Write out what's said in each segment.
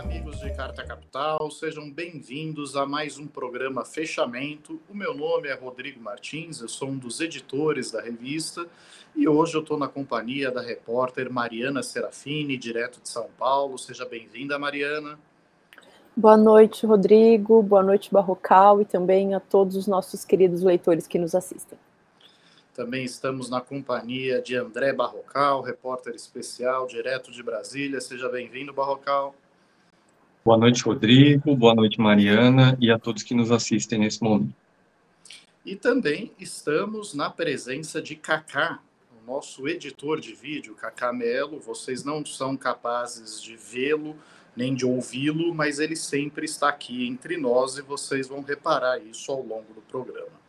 amigos de Carta Capital, sejam bem-vindos a mais um programa Fechamento. O meu nome é Rodrigo Martins, eu sou um dos editores da revista e hoje eu estou na companhia da repórter Mariana Serafini, direto de São Paulo. Seja bem-vinda, Mariana. Boa noite, Rodrigo. Boa noite, Barrocal, e também a todos os nossos queridos leitores que nos assistem. Também estamos na companhia de André Barrocal, repórter especial, direto de Brasília. Seja bem-vindo, Barrocal. Boa noite, Rodrigo. Boa noite, Mariana, e a todos que nos assistem nesse momento. E também estamos na presença de Kaká, o nosso editor de vídeo, Kaká Melo. Vocês não são capazes de vê-lo nem de ouvi-lo, mas ele sempre está aqui entre nós e vocês vão reparar isso ao longo do programa.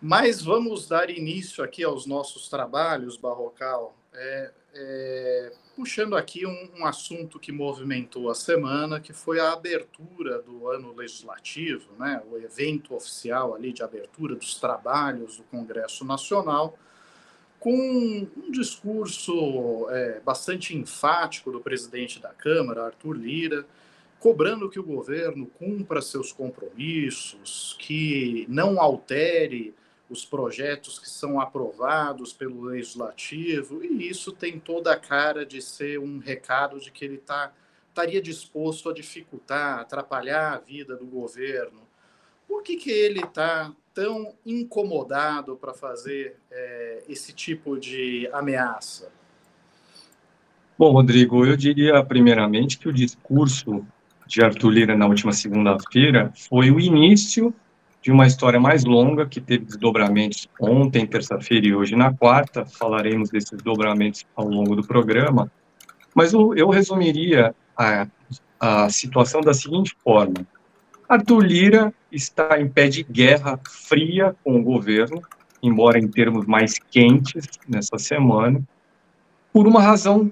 Mas vamos dar início aqui aos nossos trabalhos, Barrocal, é, é, puxando aqui um, um, assunto que movimentou a semana, que foi a abertura do ano legislativo, né, o evento oficial ali de abertura dos trabalhos do Congresso Nacional, com um discurso é, bastante enfático do presidente da Câmara, Arthur Lira, cobrando que o governo cumpra seus compromissos, que não altere os projetos que são aprovados pelo legislativo, e isso tem toda a cara de ser um recado de que ele tá, estaria disposto a dificultar, atrapalhar a vida do governo. Por que, que ele está tão incomodado para fazer é, esse tipo de ameaça? Bom, Rodrigo, eu diria primeiramente que o discurso de Arthur Lira na última segunda-feira foi o início de uma história mais longa que teve desdobramentos ontem, terça-feira e hoje na quarta. Falaremos desses desdobramentos ao longo do programa. Mas eu, eu resumiria a, a situação da seguinte forma: Arthur Lira está em pé de guerra fria com o governo, embora em termos mais quentes nessa semana, por uma razão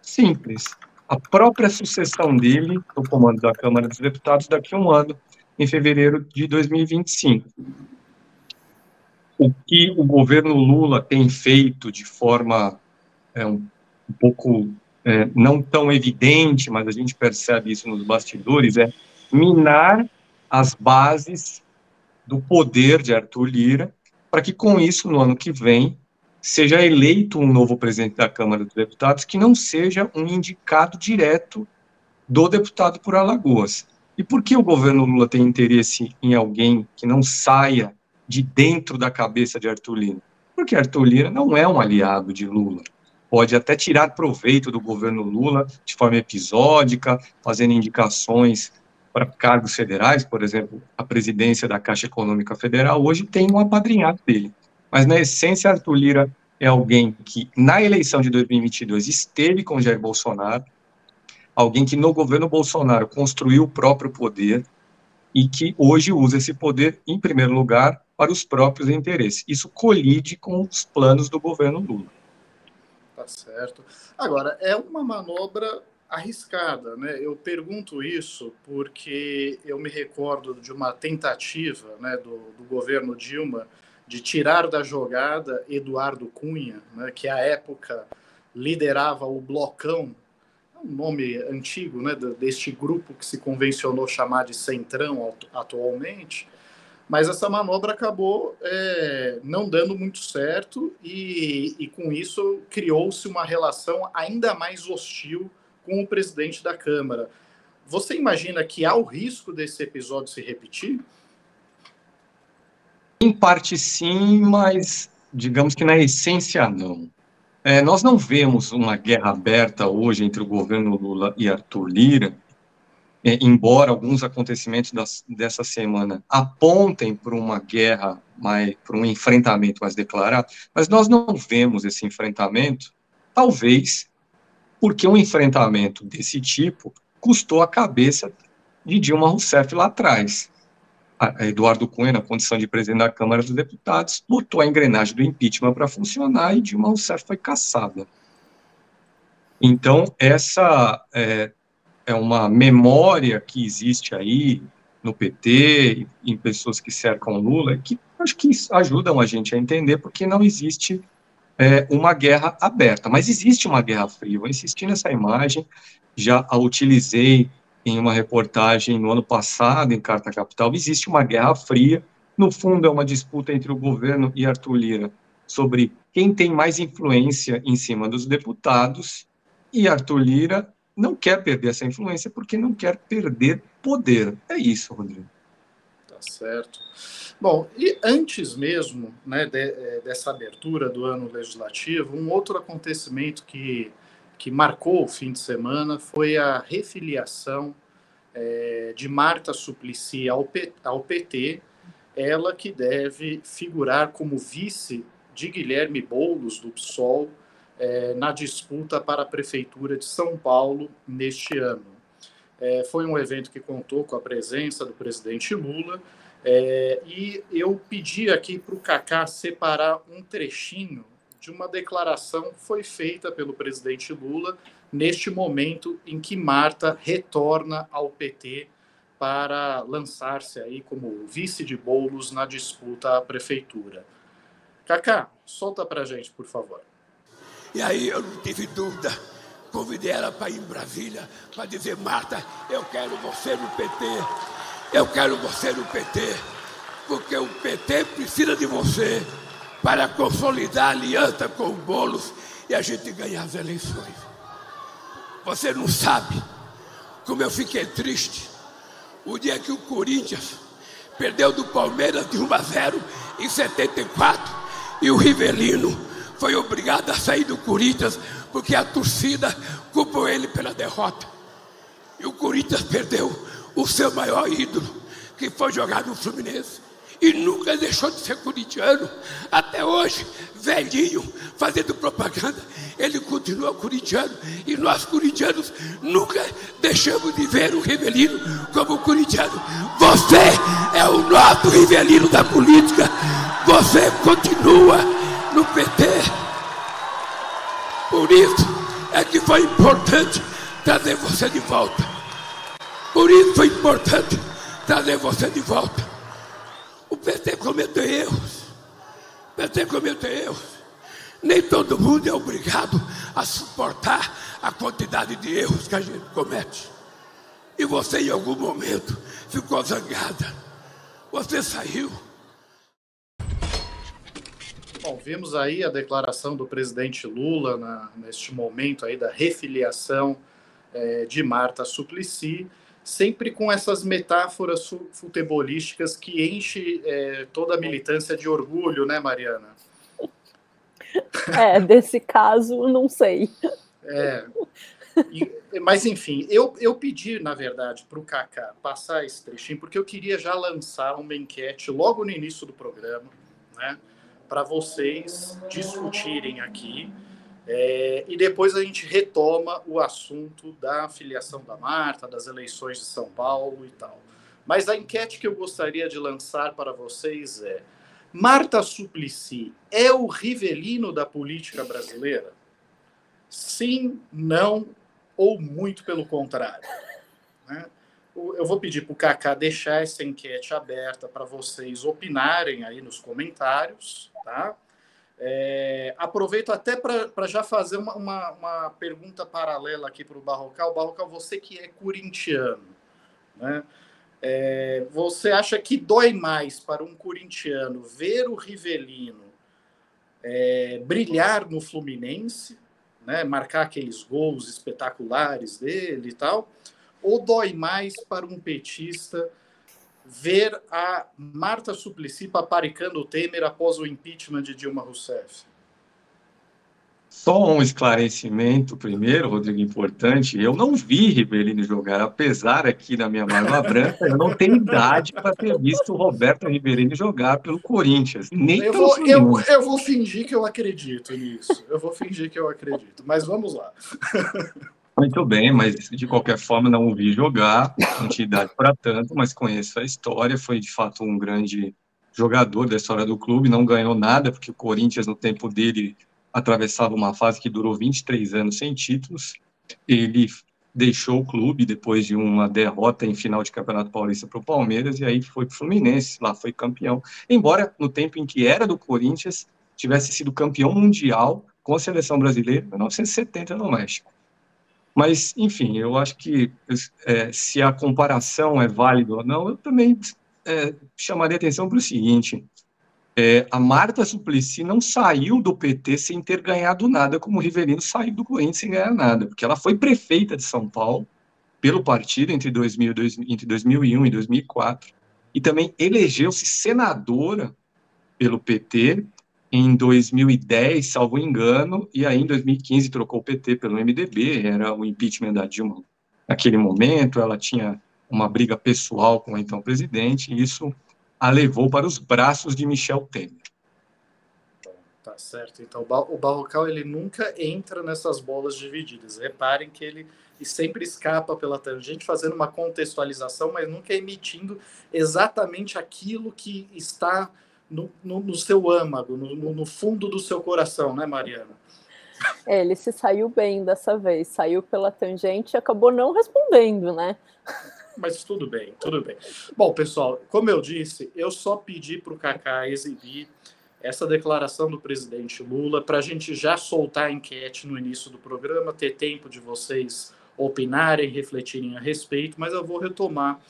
simples. A própria sucessão dele no comando da Câmara dos Deputados daqui a um ano em fevereiro de 2025. O que o governo Lula tem feito de forma é, um, um pouco é, não tão evidente, mas a gente percebe isso nos bastidores, é minar as bases do poder de Arthur Lira, para que com isso, no ano que vem, seja eleito um novo presidente da Câmara dos Deputados que não seja um indicado direto do deputado por Alagoas. E por que o governo Lula tem interesse em alguém que não saia de dentro da cabeça de Arthur Lira? Porque Arthur Lira não é um aliado de Lula. Pode até tirar proveito do governo Lula de forma episódica, fazendo indicações para cargos federais, por exemplo, a presidência da Caixa Econômica Federal, hoje tem um apadrinhado dele. Mas, na essência, Arthur Lira é alguém que, na eleição de 2022, esteve com Jair Bolsonaro, alguém que no governo Bolsonaro construiu o próprio poder e que hoje usa esse poder, em primeiro lugar, para os próprios interesses. Isso colide com os planos do governo Lula. Tá certo. Agora, é uma manobra arriscada, né? Eu pergunto isso porque eu me recordo de uma tentativa né, do, do governo Dilma de tirar da jogada Eduardo Cunha, né, que à época liderava o blocão um nome antigo, né, deste grupo que se convencionou chamar de Centrão atualmente, mas essa manobra acabou é, não dando muito certo e, e com isso criou-se uma relação ainda mais hostil com o presidente da Câmara. Você imagina que há o risco desse episódio se repetir? Em parte sim, mas digamos que na essência não. É, nós não vemos uma guerra aberta hoje entre o governo Lula e Arthur Lira, é, embora alguns acontecimentos das, dessa semana apontem para uma guerra, para um enfrentamento mais declarado, mas nós não vemos esse enfrentamento, talvez porque um enfrentamento desse tipo custou a cabeça de Dilma Rousseff lá atrás. Eduardo Cunha, na condição de presidente da Câmara dos Deputados, botou a engrenagem do impeachment para funcionar e Dilma Rousseff foi caçada. Então, essa é, é uma memória que existe aí no PT, em pessoas que cercam Lula, que acho que ajudam a gente a entender porque não existe é, uma guerra aberta. Mas existe uma guerra fria. Vou insistir nessa imagem, já a utilizei em uma reportagem no ano passado, em Carta Capital. Existe uma guerra fria. No fundo, é uma disputa entre o governo e Arthur Lira sobre quem tem mais influência em cima dos deputados. E Arthur Lira não quer perder essa influência porque não quer perder poder. É isso, Rodrigo. Tá certo. Bom, e antes mesmo né, de, é, dessa abertura do ano legislativo, um outro acontecimento que, que marcou o fim de semana foi a refiliação é, de Marta Suplicy ao, P, ao PT, ela que deve figurar como vice de Guilherme Boulos, do PSOL, é, na disputa para a Prefeitura de São Paulo neste ano. É, foi um evento que contou com a presença do presidente Lula é, e eu pedi aqui para o Cacá separar um trechinho de uma declaração que foi feita pelo presidente Lula neste momento em que Marta retorna ao PT para lançar-se aí como vice de Bolos na disputa à prefeitura. Cacá, solta para gente, por favor. E aí eu não tive dúvida. Convidei ela para ir em Brasília para dizer, Marta, eu quero você no PT. Eu quero você no PT, porque o PT precisa de você para consolidar a aliança com o Boulos e a gente ganhar as eleições. Você não sabe como eu fiquei triste o dia que o Corinthians perdeu do Palmeiras de 1 a 0 em 74 e o Rivelino foi obrigado a sair do Corinthians porque a torcida culpou ele pela derrota. E o Corinthians perdeu o seu maior ídolo, que foi jogar no Fluminense. E nunca deixou de ser corintiano. Até hoje, velhinho, fazendo propaganda, ele continua corintiano. E nós, corintianos, nunca deixamos de ver o Rivelino como corintiano. Você é o nosso Rivelino da política. Você continua no PT. Por isso é que foi importante trazer você de volta. Por isso foi importante trazer você de volta. PT cometeu erros. O PT cometeu erros. Nem todo mundo é obrigado a suportar a quantidade de erros que a gente comete. E você, em algum momento, ficou zangada. Você saiu. Bom, vimos aí a declaração do presidente Lula na, neste momento aí da refiliação é, de Marta Suplicy sempre com essas metáforas futebolísticas que enche é, toda a militância de orgulho, né, Mariana? É, desse caso, não sei. É. E, mas, enfim, eu, eu pedi, na verdade, para o Kaká passar esse trechinho, porque eu queria já lançar uma enquete logo no início do programa, né, para vocês discutirem aqui é, e depois a gente retoma o assunto da filiação da Marta, das eleições de São Paulo e tal. Mas a enquete que eu gostaria de lançar para vocês é: Marta Suplicy é o rivelino da política brasileira? Sim, não ou muito pelo contrário? Né? Eu vou pedir para o Kaká deixar essa enquete aberta para vocês opinarem aí nos comentários, tá? É, aproveito até para já fazer uma, uma, uma, pergunta paralela aqui para o Barrocal. Barrocal, você que é corintiano, né? É, você acha que dói mais para um corintiano ver o Rivelino é, brilhar no Fluminense, né, marcar aqueles gols espetaculares dele e tal, ou dói mais para um petista ver a Marta Suplicy paparicando o Temer após o impeachment de Dilma Rousseff? Só um esclarecimento primeiro, Rodrigo, importante. Eu não vi Ribeirinho jogar, apesar aqui da minha barba branca, eu não tenho idade para ter visto o Roberto Ribeirinho jogar pelo Corinthians. Nem eu, vou, eu, eu vou fingir que eu acredito nisso. Eu vou fingir que eu acredito. Mas vamos lá. Muito bem, mas de qualquer forma não o vi jogar, não tinha idade para tanto, mas conheço a história, foi de fato um grande jogador da história do clube, não ganhou nada, porque o Corinthians no tempo dele atravessava uma fase que durou 23 anos sem títulos, ele deixou o clube depois de uma derrota em final de Campeonato Paulista para o Palmeiras, e aí foi para o Fluminense, lá foi campeão, embora no tempo em que era do Corinthians, tivesse sido campeão mundial com a seleção brasileira em 1970 no México. Mas, enfim, eu acho que é, se a comparação é válida ou não, eu também é, chamaria atenção para o seguinte: é, a Marta Suplicy não saiu do PT sem ter ganhado nada, como o Rivelino saiu do Corinthians sem ganhar nada, porque ela foi prefeita de São Paulo pelo partido entre, 2000, entre 2001 e 2004, e também elegeu-se senadora pelo PT em 2010, salvo engano, e aí em 2015 trocou o PT pelo MDB, era o impeachment da Dilma naquele momento, ela tinha uma briga pessoal com o então presidente, e isso a levou para os braços de Michel Temer. Tá certo. Então o Barrocal ele nunca entra nessas bolas divididas. Reparem que ele sempre escapa pela tangente, fazendo uma contextualização, mas nunca emitindo exatamente aquilo que está no, no, no seu âmago, no, no, fundo do seu coração, né, Mariana? É, ele se saiu bem dessa vez, saiu pela tangente e acabou não respondendo, né? Mas tudo bem, tudo bem. Bom, pessoal, como eu disse, eu só pedi para o Kaká exibir essa declaração do presidente Lula para a gente já soltar a enquete no início do programa, ter tempo de vocês opinarem, refletirem a respeito, mas eu vou retomar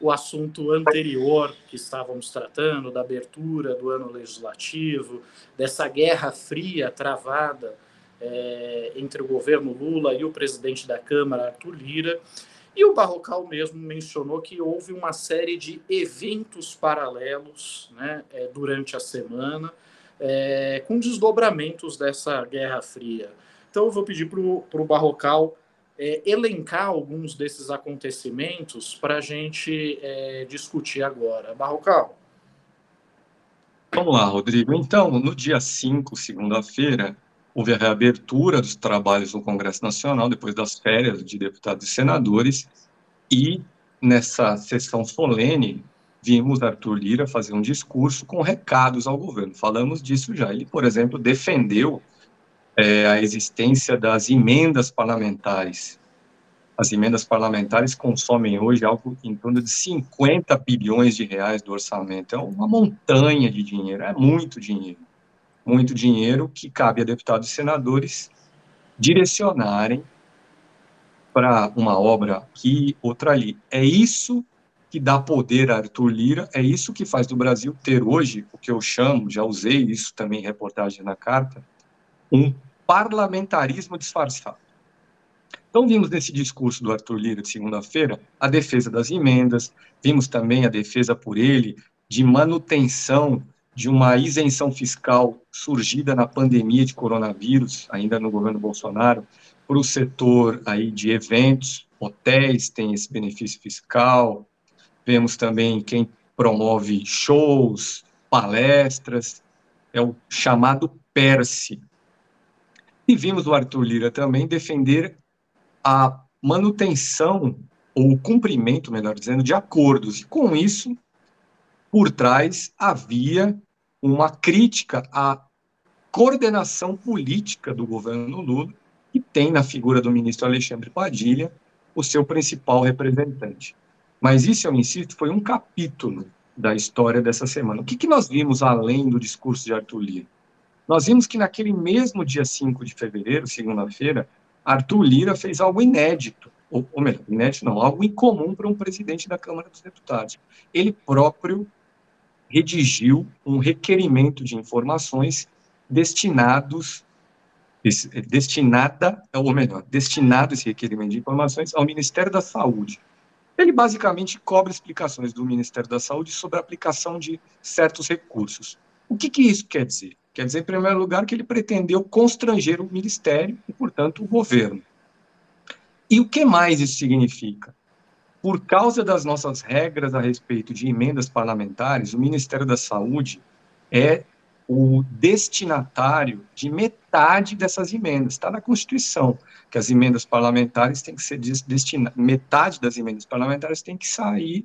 o assunto anterior que estávamos tratando, da abertura do ano legislativo, dessa guerra fria travada é, entre o governo Lula e o presidente da Câmara, Arthur Lira. E o Barrocal mesmo mencionou que houve uma série de eventos paralelos né, é, durante a semana, é, com desdobramentos dessa Guerra Fria. Então, eu vou pedir para o Barrocal é, elencar alguns desses acontecimentos para a gente é, discutir agora. Barrocal. Vamos lá, Rodrigo. Então, no dia 5, segunda-feira, houve a reabertura dos trabalhos no Congresso Nacional, depois das férias de deputados e senadores, e nessa sessão solene, vimos Arthur Lira fazer um discurso com recados ao governo. Falamos disso já. Ele, por exemplo, defendeu é, a existência das emendas parlamentares. As emendas parlamentares consomem hoje algo em torno de 50 bilhões de reais do orçamento. É uma montanha de dinheiro, é muito dinheiro muito dinheiro que cabe a deputados e senadores direcionarem para uma obra aqui, outra ali. É isso que dá poder a Arthur Lira, é isso que faz do Brasil ter hoje, o que eu chamo, já usei isso também em reportagem na carta, um parlamentarismo disfarçado. Então, vimos nesse discurso do Arthur Lira de segunda-feira a defesa das emendas, vimos também a defesa por ele de manutenção de uma isenção fiscal surgida na pandemia de coronavírus, ainda no governo Bolsonaro, para o setor aí de eventos, hotéis tem esse benefício fiscal, vemos também quem promove shows, palestras, é o chamado PERSE. E vimos o Arthur Lira também defender a manutenção, ou o cumprimento, melhor dizendo, de acordos. E com isso, por trás havia uma crítica à coordenação política do governo Lula, que tem na figura do ministro Alexandre Padilha o seu principal representante. Mas isso, eu insisto, foi um capítulo da história dessa semana. O que, que nós vimos além do discurso de Arthur Lira? Nós vimos que naquele mesmo dia 5 de fevereiro, segunda-feira, Arthur Lira fez algo inédito, ou, ou melhor, inédito não, algo incomum para um presidente da Câmara dos Deputados. Ele próprio redigiu um requerimento de informações destinados destinada, ou melhor, destinado esse requerimento de informações ao Ministério da Saúde. Ele basicamente cobra explicações do Ministério da Saúde sobre a aplicação de certos recursos. O que, que isso quer dizer? Quer dizer, em primeiro lugar, que ele pretendeu constranger o Ministério e, portanto, o governo. E o que mais isso significa? por causa das nossas regras a respeito de emendas parlamentares, o Ministério da Saúde é o destinatário de metade dessas emendas. Está na Constituição que as emendas parlamentares têm que ser destinadas, metade das emendas parlamentares tem que sair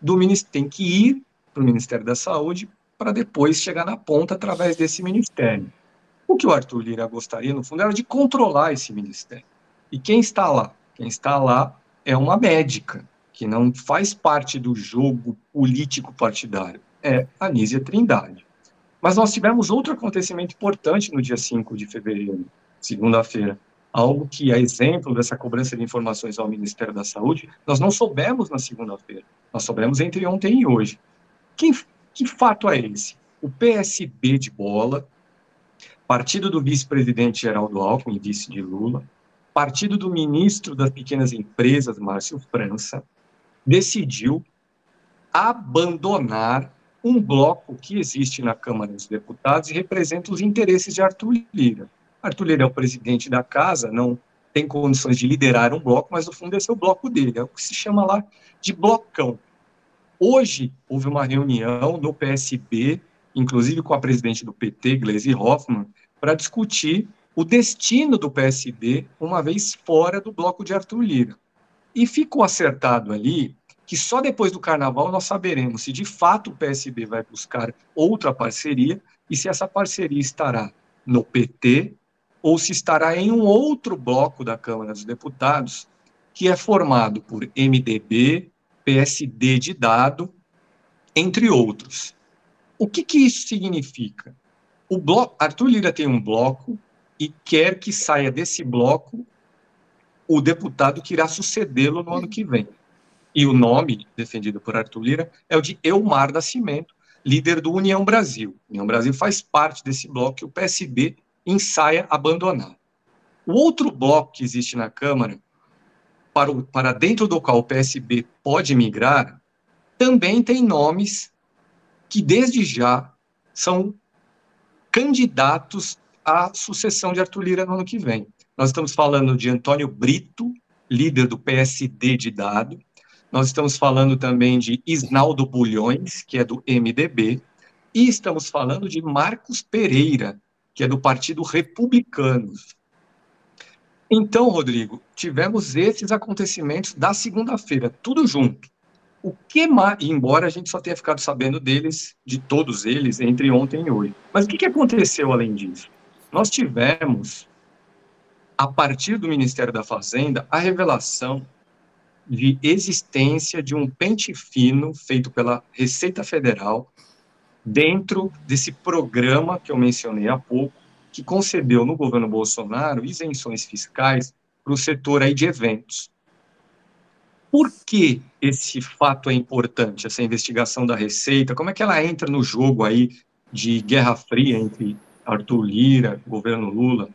do ministério, tem que ir para o Ministério da Saúde para depois chegar na ponta através desse ministério. O que o Arthur Lira gostaria, no fundo, era de controlar esse ministério. E quem está lá? Quem está lá é uma médica, que não faz parte do jogo político partidário, é Anísia Trindade. Mas nós tivemos outro acontecimento importante no dia 5 de fevereiro, segunda-feira, algo que é exemplo dessa cobrança de informações ao Ministério da Saúde, nós não soubemos na segunda-feira, nós soubemos entre ontem e hoje. Que, que fato é esse? O PSB de bola, partido do vice-presidente Geraldo Alckmin, vice de Lula, partido do ministro das pequenas empresas, Márcio França, decidiu abandonar um bloco que existe na Câmara dos Deputados e representa os interesses de Arthur Lira. Arthur Lira é o presidente da casa, não tem condições de liderar um bloco, mas no fundo esse é o bloco dele, é o que se chama lá de blocão. Hoje houve uma reunião no PSB, inclusive com a presidente do PT, Gleisi Hoffmann, para discutir o destino do PSB uma vez fora do bloco de Arthur Lira. E ficou acertado ali que só depois do carnaval nós saberemos se de fato o PSB vai buscar outra parceria e se essa parceria estará no PT ou se estará em um outro bloco da Câmara dos Deputados, que é formado por MDB, PSD de dado, entre outros. O que, que isso significa? O bloco, Arthur Lira tem um bloco e quer que saia desse bloco o deputado que irá sucedê-lo no ano que vem. E o nome defendido por Arthur Lira é o de Elmar Nascimento, líder do União Brasil. União Brasil faz parte desse bloco que o PSB ensaia abandonar. O outro bloco que existe na Câmara, para, o, para dentro do qual o PSB pode migrar, também tem nomes que, desde já, são candidatos à sucessão de Arthur Lira no ano que vem. Nós estamos falando de Antônio Brito, líder do PSD de Dado. Nós estamos falando também de Isnaldo Bulhões, que é do MDB. E estamos falando de Marcos Pereira, que é do Partido Republicano. Então, Rodrigo, tivemos esses acontecimentos da segunda-feira, tudo junto. O que mais, embora a gente só tenha ficado sabendo deles, de todos eles, entre ontem e hoje. Mas o que, que aconteceu além disso? Nós tivemos, a partir do Ministério da Fazenda, a revelação de existência de um pente fino feito pela Receita Federal dentro desse programa que eu mencionei há pouco, que concedeu no governo Bolsonaro isenções fiscais para o setor aí de eventos. Por que esse fato é importante, essa investigação da Receita? Como é que ela entra no jogo aí de guerra fria entre Arthur Lira, governo Lula?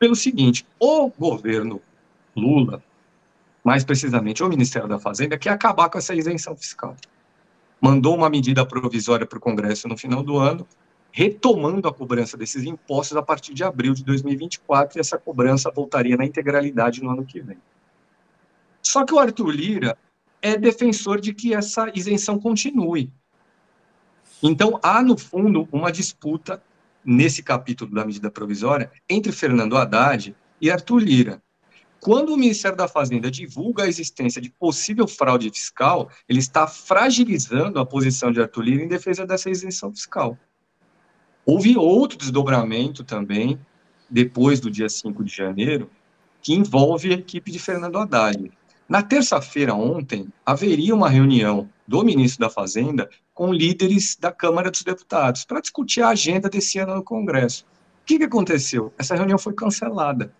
Pelo seguinte, o governo Lula, mais precisamente o Ministério da Fazenda, quer acabar com essa isenção fiscal mandou uma medida provisória para o Congresso no final do ano, retomando a cobrança desses impostos a partir de abril de 2024, e essa cobrança voltaria na integralidade no ano que vem. Só que o Arthur Lira é defensor de que essa isenção continue. Então, há, no fundo, uma disputa nesse capítulo da medida provisória entre Fernando Haddad e Arthur Lira. Quando o Ministério da Fazenda divulga a existência de possível fraude fiscal, ele está fragilizando a posição de Arthur Lira em defesa dessa isenção fiscal. Houve outro desdobramento também, depois do dia 5 de janeiro, que envolve a equipe de Fernando Haddad. Na terça-feira, ontem, haveria uma reunião do ministro da Fazenda com líderes da Câmara dos Deputados para discutir a agenda desse ano no Congresso. O que, que aconteceu? Essa reunião foi cancelada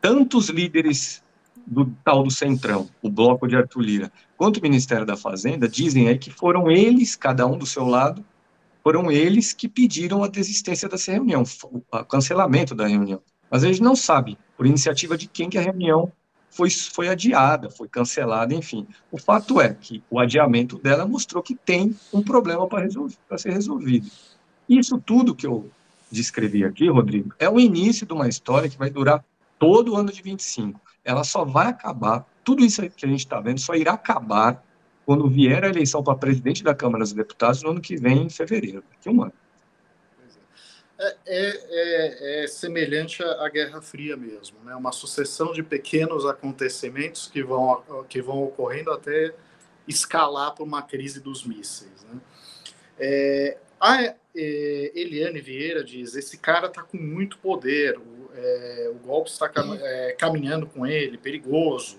tanto os líderes do tal do Centrão, o bloco de Arthur Lira, quanto o Ministério da Fazenda, dizem aí que foram eles, cada um do seu lado, foram eles que pediram a desistência dessa reunião, o cancelamento da reunião. Mas a gente não sabe por iniciativa de quem que a reunião foi, foi adiada, foi cancelada, enfim. O fato é que o adiamento dela mostrou que tem um problema para ser resolvido. Isso tudo que eu descrevi aqui, Rodrigo, é o início de uma história que vai durar todo o ano de 25. Ela só vai acabar, tudo isso que a gente está vendo só irá acabar quando vier a eleição para presidente da Câmara dos Deputados no ano que vem, em fevereiro, daqui um ano. É, é, é, é, semelhante à Guerra Fria mesmo, né? Uma sucessão de pequenos acontecimentos que vão, que vão ocorrendo até escalar para uma crise dos mísseis. Né? É, a é, Eliane Vieira diz: esse cara está com muito poder, é, o golpe está cam caminhando com ele, perigoso.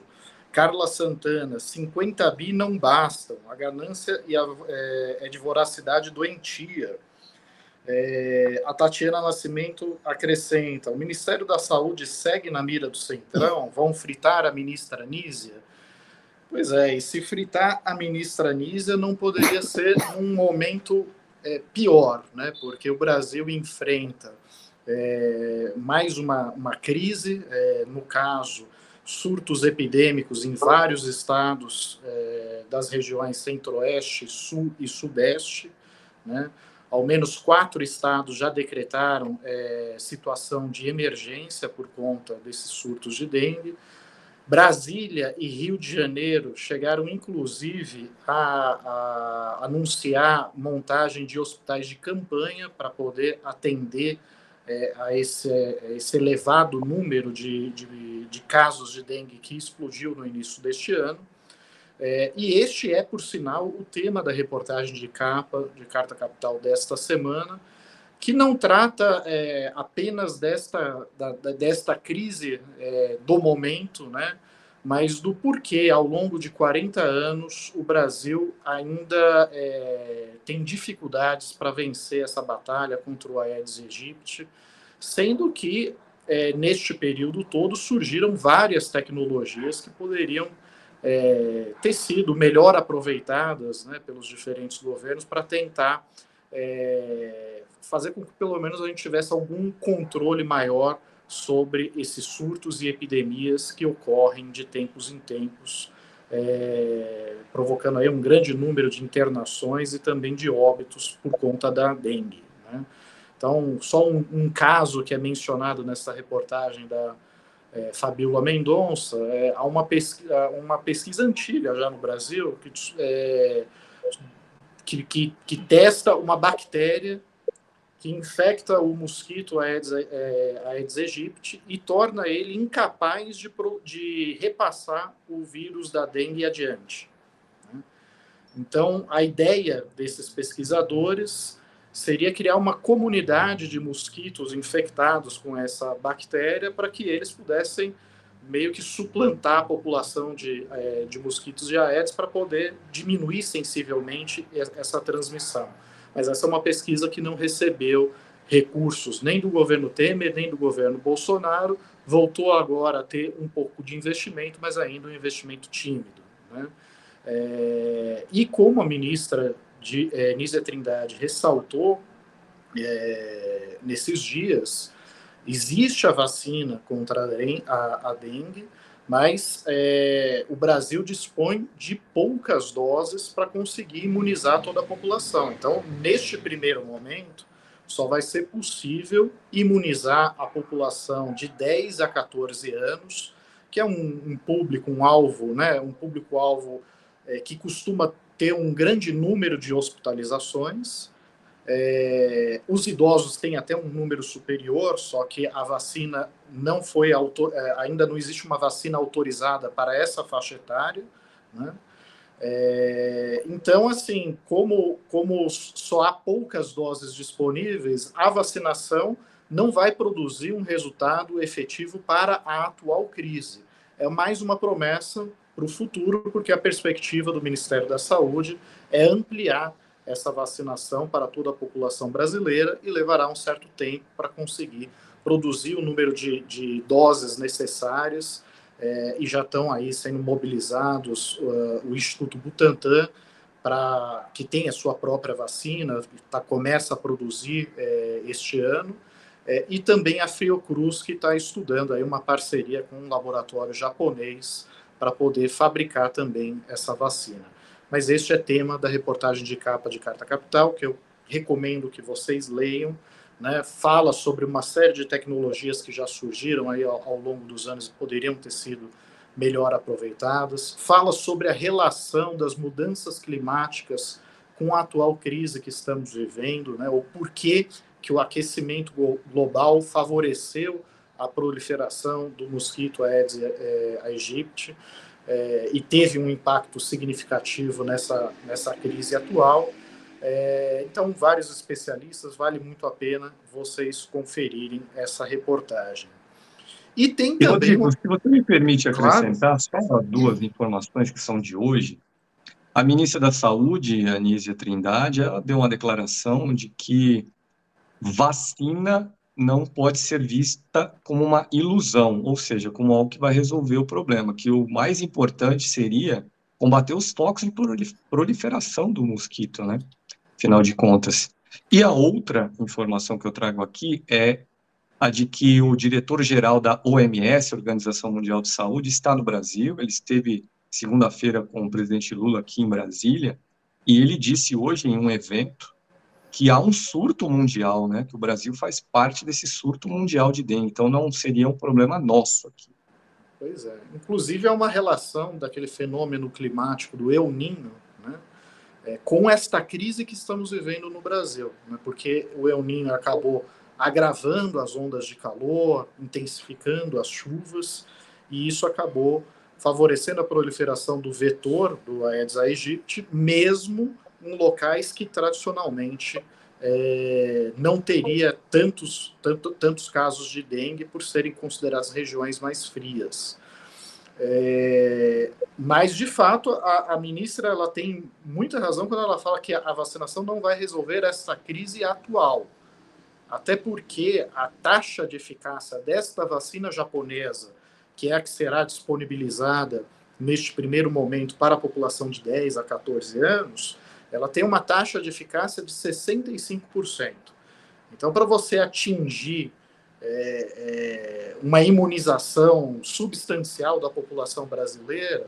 Carla Santana, 50 bi não bastam, a ganância e a, é, é de voracidade doentia. É, a Tatiana Nascimento acrescenta: o Ministério da Saúde segue na mira do Centrão? Vão fritar a ministra Anísia? Pois é, e se fritar a ministra Anísia não poderia ser um momento é, pior, né? porque o Brasil enfrenta é, mais uma, uma crise, é, no caso, surtos epidêmicos em vários estados é, das regiões centro-oeste, sul e sudeste, né? Ao menos quatro estados já decretaram é, situação de emergência por conta desses surtos de dengue. Brasília e Rio de Janeiro chegaram, inclusive, a, a anunciar montagem de hospitais de campanha para poder atender é, a esse, esse, elevado número de, de, de casos de dengue que explodiu no início deste ano. É, e este é, por sinal, o tema da reportagem de capa de Carta Capital desta semana, que não trata é, apenas desta, da, desta crise é, do momento, né, mas do porquê, ao longo de 40 anos, o Brasil ainda é, tem dificuldades para vencer essa batalha contra o Aedes aegypti, sendo que é, neste período todo surgiram várias tecnologias que poderiam é, ter sido melhor aproveitadas né, pelos diferentes governos para tentar é, fazer com que pelo menos a gente tivesse algum controle maior sobre esses surtos e epidemias que ocorrem de tempos em tempos, é, provocando aí um grande número de internações e também de óbitos por conta da dengue. Né? Então, só um, um caso que é mencionado nessa reportagem da, é, Fabíola Mendonça, é, há uma pesquisa, uma pesquisa antiga já no Brasil que, é, que, que, que, testa uma bactéria que infecta o mosquito Aedes, é, Aedes aegypti e torna ele incapaz de, de repassar o vírus da dengue adiante. Né? Então, a ideia desses pesquisadores seria criar uma comunidade de mosquitos infectados com essa bactéria para que eles pudessem meio que suplantar a população de, é, de mosquitos de Aedes para poder diminuir sensivelmente essa transmissão. Mas essa é uma pesquisa que não recebeu recursos nem do governo Temer, nem do governo Bolsonaro, voltou agora a ter um pouco de investimento, mas ainda um investimento tímido. Né? É, e como a ministra de é, Nízia Trindade ressaltou é, nesses dias, existe a vacina contra a, a dengue, mas é, o Brasil dispõe de poucas doses para conseguir imunizar toda a população. Então, neste primeiro momento, só vai ser possível imunizar a população de 10 a 14 anos, que é um, um público, um alvo, né, um público-alvo é, que costuma ter um grande número de hospitalizações. É, os idosos têm até um número superior, só que a vacina não foi autor, é, ainda não existe uma vacina autorizada para essa faixa etária, né? É, então, assim, como, como só há poucas doses disponíveis, a vacinação não vai produzir um resultado efetivo para a atual crise. É mais uma promessa para o futuro, porque a perspectiva do Ministério da Saúde é ampliar essa vacinação para toda a população brasileira e levará um certo tempo para conseguir produzir o número de, de doses necessárias é, e já estão aí sendo mobilizados uh, o Instituto Butantan para que tem a sua própria vacina, tá, começa a produzir é, este ano, é, e também a Fiocruz, que está estudando aí uma parceria com um laboratório japonês para poder fabricar também essa vacina. Mas este é tema da reportagem de capa de Carta Capital, que eu recomendo que vocês leiam. Né? Fala sobre uma série de tecnologias que já surgiram aí ao, ao longo dos anos e poderiam ter sido melhor aproveitadas. Fala sobre a relação das mudanças climáticas com a atual crise que estamos vivendo, né? o porquê que o aquecimento global favoreceu a proliferação do mosquito Aedes é, aegypti é, e teve um impacto significativo nessa, nessa crise atual. É, então, vários especialistas, vale muito a pena vocês conferirem essa reportagem. E tem também. Rodrigo, se você me permite acrescentar claro. só duas informações que são de hoje. A ministra da Saúde, Anísia Trindade, ela deu uma declaração de que vacina não pode ser vista como uma ilusão, ou seja, como algo que vai resolver o problema, que o mais importante seria combater os focos de proliferação do mosquito, né? Afinal de contas. E a outra informação que eu trago aqui é a de que o diretor-geral da OMS, Organização Mundial de Saúde, está no Brasil. Ele esteve segunda-feira com o presidente Lula aqui em Brasília e ele disse hoje em um evento que há um surto mundial, né? Que o Brasil faz parte desse surto mundial de dengue, então não seria um problema nosso aqui. Pois é. Inclusive é uma relação daquele fenômeno climático do El Ninho, né? É, com esta crise que estamos vivendo no Brasil, né? Porque o El Ninho acabou agravando as ondas de calor, intensificando as chuvas, e isso acabou favorecendo a proliferação do vetor do Aedes aegypti, mesmo em locais que tradicionalmente é, não teria tantos, tanto, tantos casos de dengue por serem consideradas regiões mais frias. É, mas, de fato, a, a, ministra ela tem muita razão quando ela fala que a, a vacinação não vai resolver essa crise atual. Até porque a taxa de eficácia desta vacina japonesa, que é a que será disponibilizada neste primeiro momento para a população de 10 a 14 anos, ela tem uma taxa de eficácia de 65%. Então, para você atingir é, é, uma imunização substancial da população brasileira,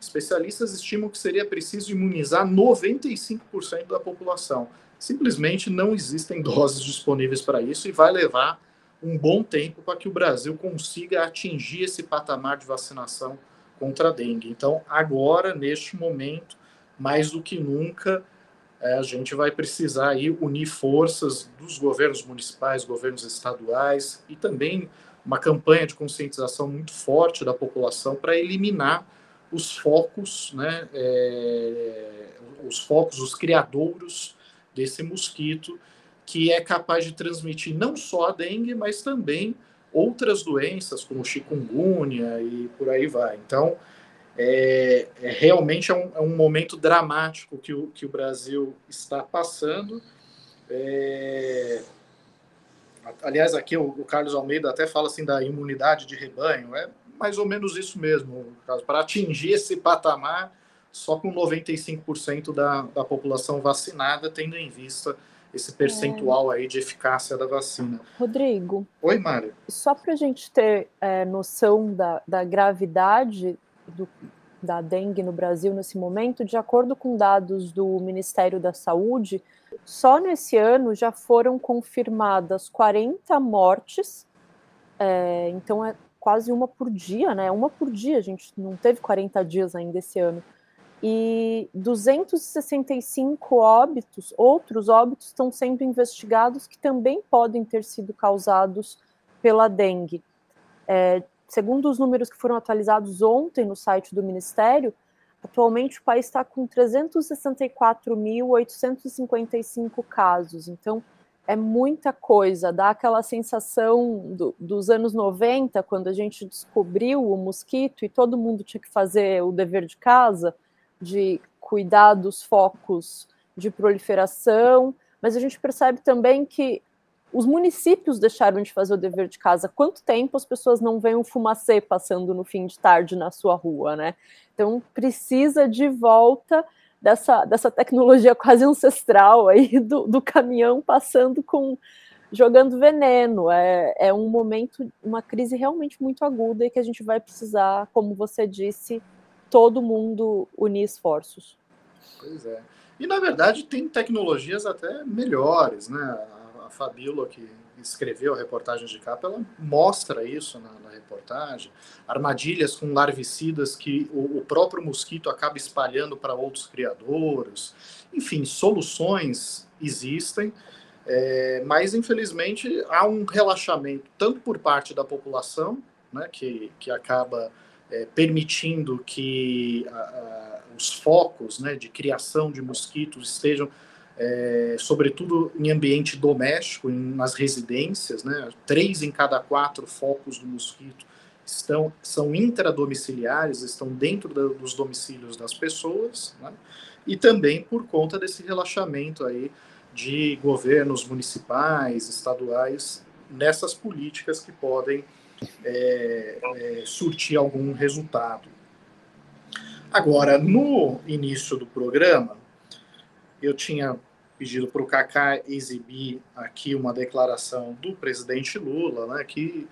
especialistas estimam que seria preciso imunizar 95% da população. Simplesmente não existem doses disponíveis para isso e vai levar um bom tempo para que o Brasil consiga atingir esse patamar de vacinação contra a dengue. Então, agora, neste momento, mais do que nunca, é, a gente vai precisar aí unir forças dos governos municipais, governos estaduais e também uma campanha de conscientização muito forte da população para eliminar os focos, né, é, os focos, os criadouros desse mosquito que é capaz de transmitir não só a dengue, mas também outras doenças como chikungunya e por aí vai. Então, é, é realmente é um, é um, momento dramático que o, que o Brasil está passando. É, aliás, aqui o, o, Carlos Almeida até fala assim da imunidade de rebanho, é mais ou menos isso mesmo, para atingir esse patamar só com 95% da, da população vacinada, tendo em vista esse percentual aí de eficácia da vacina. Rodrigo. Oi, Mário. Só para a gente ter é, noção da, da gravidade do, da dengue no Brasil nesse momento, de acordo com dados do Ministério da Saúde, só nesse ano já foram confirmadas 40 mortes, é, então é quase uma por dia, né? Uma por dia, a gente não teve 40 dias ainda esse ano. E 265 óbitos, outros óbitos estão sendo investigados que também podem ter sido causados pela dengue. É, Segundo os números que foram atualizados ontem no site do Ministério, atualmente o país está com 364.855 casos. Então, é muita coisa. Dá aquela sensação do, dos anos 90, quando a gente descobriu o mosquito e todo mundo tinha que fazer o dever de casa, de cuidar dos focos de proliferação. Mas a gente percebe também que os municípios deixaram de fazer o dever de casa. Quanto tempo as pessoas não veem um fumacê passando no fim de tarde na sua rua, né? Então precisa de volta dessa, dessa tecnologia quase ancestral aí do, do caminhão passando com jogando veneno. É, é um momento, uma crise realmente muito aguda e que a gente vai precisar, como você disse, todo mundo unir esforços. Pois é. E na verdade tem tecnologias até melhores, né? Fabíola, que escreveu a reportagem de capa, ela mostra isso na, na reportagem. Armadilhas com larvicidas que o, o próprio mosquito acaba espalhando para outros criadores. Enfim, soluções existem, é, mas infelizmente há um relaxamento, tanto por parte da população, né, que, que acaba é, permitindo que a, a, os focos né, de criação de mosquitos estejam é, sobretudo em ambiente doméstico, em, nas residências, né? Três em cada quatro focos do mosquito estão são intradomiciliares, estão dentro da, dos domicílios das pessoas, né? E também por conta desse relaxamento aí de governos municipais, estaduais, nessas políticas que podem é, é, surtir algum resultado. Agora, no início do programa, eu tinha pedido para o Kaká exibir aqui uma declaração do presidente Lula, né, que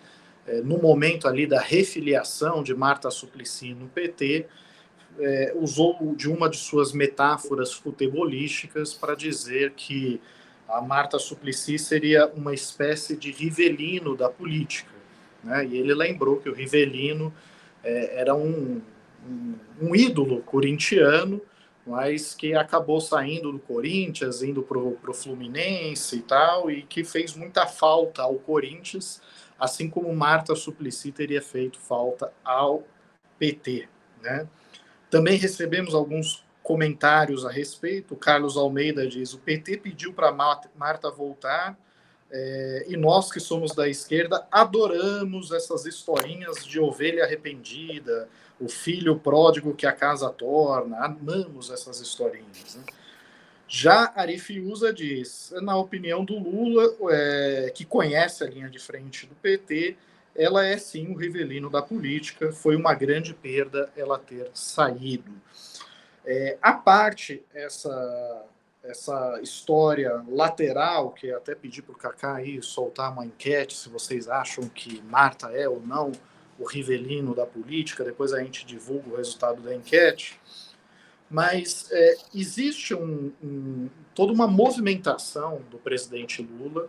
é, no momento ali da refiliação de Marta Suplicy no PT, é, usou de uma de suas metáforas futebolísticas para dizer que a Marta Suplicy seria uma espécie de Rivelino da política. Né? E ele lembrou que o Rivelino é, era um, um, um, ídolo corintiano, mas que acabou saindo do Corinthians, indo para o Fluminense e tal, e que fez muita falta ao Corinthians, assim como Marta Suplicy teria feito falta ao PT. Né? Também recebemos alguns comentários a respeito. O Carlos Almeida diz: o PT pediu para Marta voltar é, e nós que somos da esquerda adoramos essas historinhas de ovelha arrependida, o filho pródigo que a casa torna, amamos essas historinhas. Né? Já Arifiusa diz, na opinião do Lula, é, que conhece a linha de frente do PT, ela é sim o rivelino da política, foi uma grande perda ela ter saído. É, a parte essa essa história lateral, que até pedi para o Kaká aí soltar uma enquete se vocês acham que Marta é ou não o rivelino da política, depois a gente divulga o resultado da enquete. Mas é, existe um, um, toda uma movimentação do presidente Lula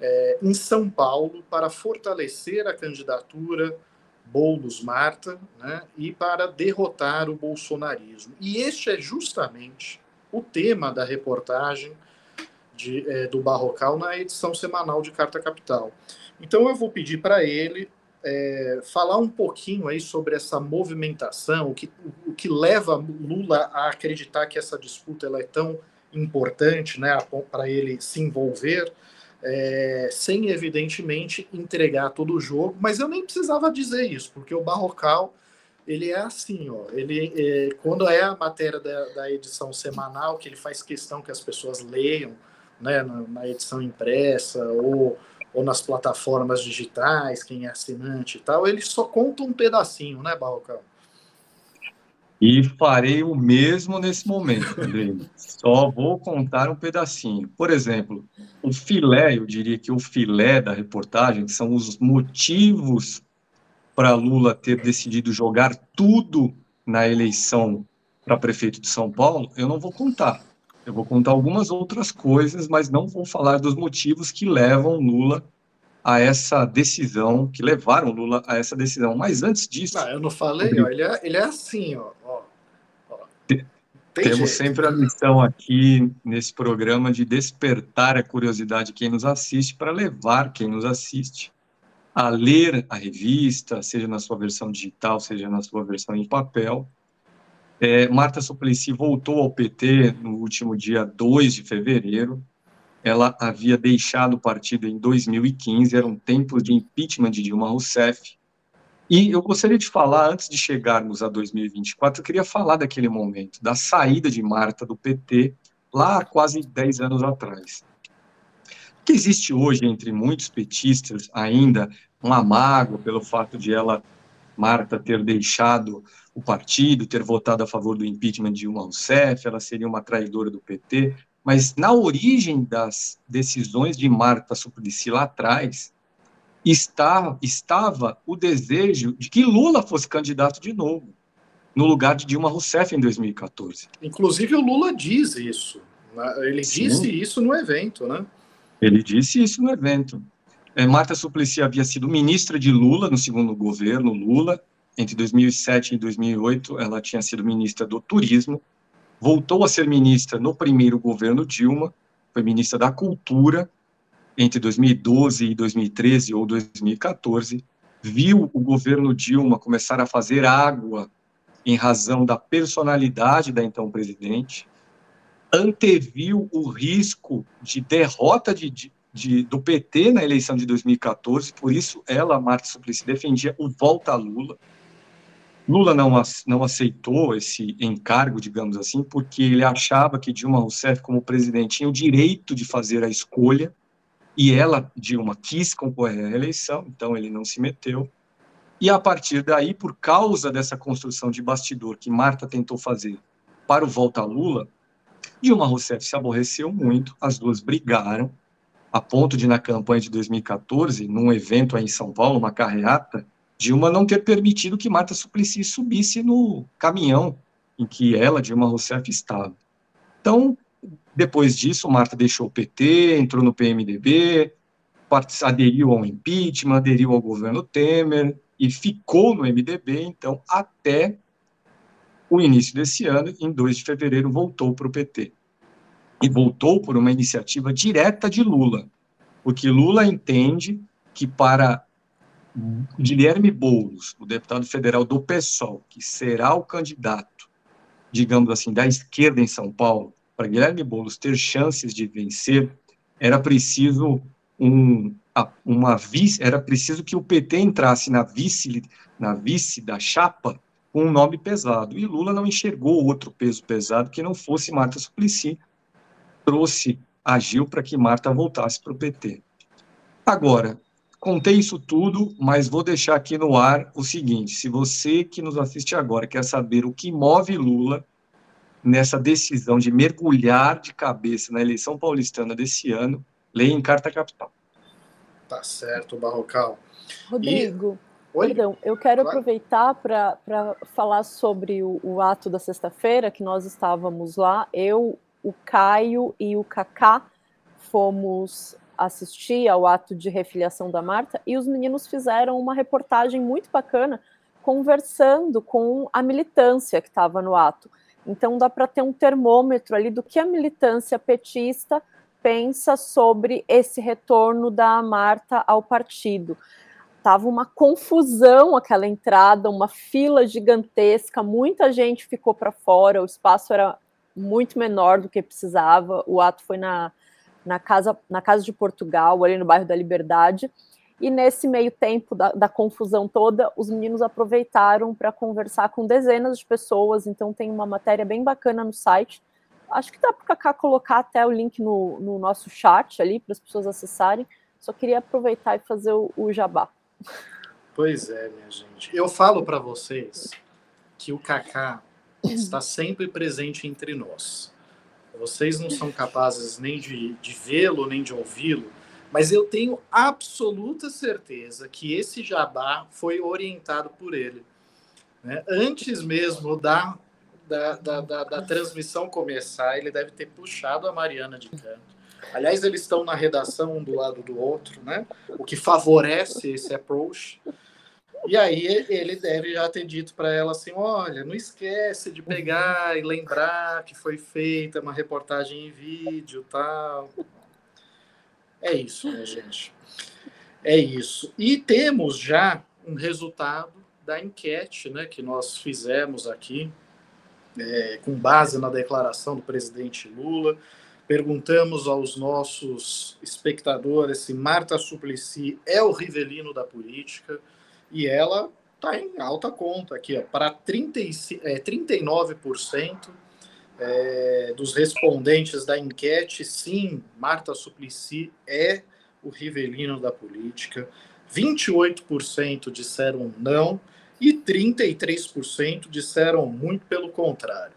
é, em São Paulo para fortalecer a candidatura Boulos Marta né, e para derrotar o bolsonarismo. E este é justamente o tema da reportagem de, é, do Barrocal na edição semanal de Carta Capital. Então eu vou pedir para ele é, falar um pouquinho aí sobre essa movimentação, o que, o, que leva Lula a acreditar que essa disputa ela é tão importante né, para ele se envolver, é, sem evidentemente entregar todo o jogo, mas eu nem precisava dizer isso, porque o Barrocal ele é assim, ó. Ele, é, quando é a matéria da, da, edição semanal, que ele faz questão que as pessoas leiam, né, na, na, edição impressa ou, ou nas plataformas digitais, quem é assinante e tal, ele só conta um pedacinho, né, Barrocão? E farei o mesmo nesse momento, André. Só vou contar um pedacinho. Por exemplo, o filé, eu diria que o filé da reportagem são os motivos para Lula ter decidido jogar tudo na eleição para prefeito de São Paulo, eu não vou contar. Eu vou contar algumas outras coisas, mas não vou falar dos motivos que levam Lula a essa decisão, que levaram Lula a essa decisão. Mas antes disso. Não, eu não falei, ó, ele, é, ele é assim, ó. ó, ó. Temos jeito. sempre a missão aqui nesse programa de despertar a curiosidade de quem nos assiste para levar quem nos assiste a ler a revista, seja na sua versão digital, seja na sua versão em papel. É, Marta Suplicy voltou ao PT no último dia 2 de fevereiro. Ela havia deixado o partido em 2015, eram tempos de impeachment de Dilma Rousseff. E eu gostaria de falar, antes de chegarmos a 2024, eu queria falar daquele momento, da saída de Marta do PT, lá há quase 10 anos atrás que existe hoje entre muitos petistas ainda uma mágoa pelo fato de ela, Marta, ter deixado o partido, ter votado a favor do impeachment de Dilma Rousseff, ela seria uma traidora do PT, mas na origem das decisões de Marta Suplicy lá atrás, está, estava o desejo de que Lula fosse candidato de novo, no lugar de Dilma Rousseff em 2014. Inclusive o Lula diz isso, né? ele Sim. disse isso no evento, né? Ele disse isso no evento. É, Marta Suplicy havia sido ministra de Lula no segundo governo Lula. Entre 2007 e 2008, ela tinha sido ministra do Turismo. Voltou a ser ministra no primeiro governo Dilma. Foi ministra da Cultura entre 2012 e 2013 ou 2014. Viu o governo Dilma começar a fazer água em razão da personalidade da então presidente anteviu o risco de derrota de, de, do PT na eleição de 2014, por isso ela, Marta Suplicy, defendia o volta a Lula. Lula não, não aceitou esse encargo, digamos assim, porque ele achava que Dilma Rousseff, como presidente, tinha o direito de fazer a escolha, e ela, Dilma, quis concorrer à eleição, então ele não se meteu. E a partir daí, por causa dessa construção de bastidor que Marta tentou fazer para o volta a Lula, Dilma Rousseff se aborreceu muito, as duas brigaram, a ponto de, na campanha de 2014, num evento aí em São Paulo, uma carreata, Dilma não ter permitido que Marta Suplicy subisse no caminhão em que ela, Dilma Rousseff, estava. Então, depois disso, Marta deixou o PT, entrou no PMDB, aderiu ao impeachment, aderiu ao governo Temer e ficou no MDB, então, até o início desse ano, em 2 de fevereiro, voltou para o PT. E voltou por uma iniciativa direta de Lula, porque Lula entende que para Guilherme Boulos, o deputado federal do PSOL, que será o candidato, digamos assim, da esquerda em São Paulo, para Guilherme Boulos ter chances de vencer, era preciso um, uma vice, era preciso que o PT entrasse na vice, na vice da chapa com um nome pesado. E Lula não enxergou outro peso pesado que não fosse Marta Suplicy, trouxe agiu para que Marta voltasse para o PT. Agora, Contei isso tudo, mas vou deixar aqui no ar o seguinte: se você que nos assiste agora quer saber o que move Lula nessa decisão de mergulhar de cabeça na eleição paulistana desse ano, leia em Carta Capital. Tá certo, Barrocal. Rodrigo, e... perdão, eu quero claro. aproveitar para falar sobre o, o ato da sexta-feira, que nós estávamos lá, eu, o Caio e o Cacá fomos assistir ao ato de refiliação da Marta e os meninos fizeram uma reportagem muito bacana conversando com a militância que estava no ato. Então dá para ter um termômetro ali do que a militância petista pensa sobre esse retorno da Marta ao partido. Tava uma confusão aquela entrada, uma fila gigantesca, muita gente ficou para fora, o espaço era muito menor do que precisava. O ato foi na na casa, na casa de Portugal, ali no bairro da Liberdade. E nesse meio tempo da, da confusão toda, os meninos aproveitaram para conversar com dezenas de pessoas. Então tem uma matéria bem bacana no site. Acho que dá para Cacá colocar até o link no, no nosso chat ali para as pessoas acessarem. Só queria aproveitar e fazer o, o jabá. Pois é, minha gente. Eu falo para vocês que o Kaká está sempre presente entre nós. Vocês não são capazes nem de, de vê-lo, nem de ouvi-lo, mas eu tenho absoluta certeza que esse jabá foi orientado por ele. Né? Antes mesmo da, da, da, da, da transmissão começar, ele deve ter puxado a Mariana de canto. Aliás, eles estão na redação um do lado do outro, né? o que favorece esse approach. E aí ele deve já ter dito para ela assim, olha, não esquece de pegar e lembrar que foi feita uma reportagem em vídeo, tal. É isso, né, gente? É isso. E temos já um resultado da enquete, né, que nós fizemos aqui, é, com base na declaração do presidente Lula. Perguntamos aos nossos espectadores se Marta Suplicy é o rivelino da política e ela está em alta conta aqui, para 39% é, é, dos respondentes da enquete, sim, Marta Suplicy é o rivelino da política, 28% disseram não e 33% disseram muito pelo contrário.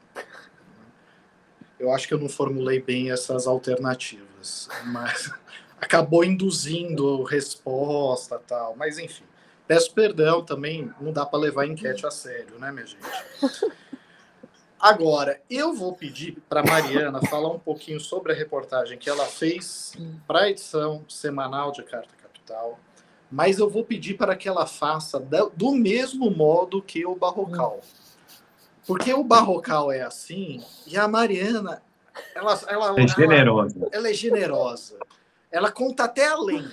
Eu acho que eu não formulei bem essas alternativas, mas acabou induzindo resposta tal, mas enfim. Peço perdão também, não dá para levar a enquete a sério, né, minha gente? Agora, eu vou pedir para Mariana falar um pouquinho sobre a reportagem que ela fez para a edição semanal de Carta Capital, mas eu vou pedir para que ela faça do mesmo modo que o Barrocal. Porque o Barrocal é assim e a Mariana, ela, ela, é generosa. Ela, ela é generosa. Ela conta até além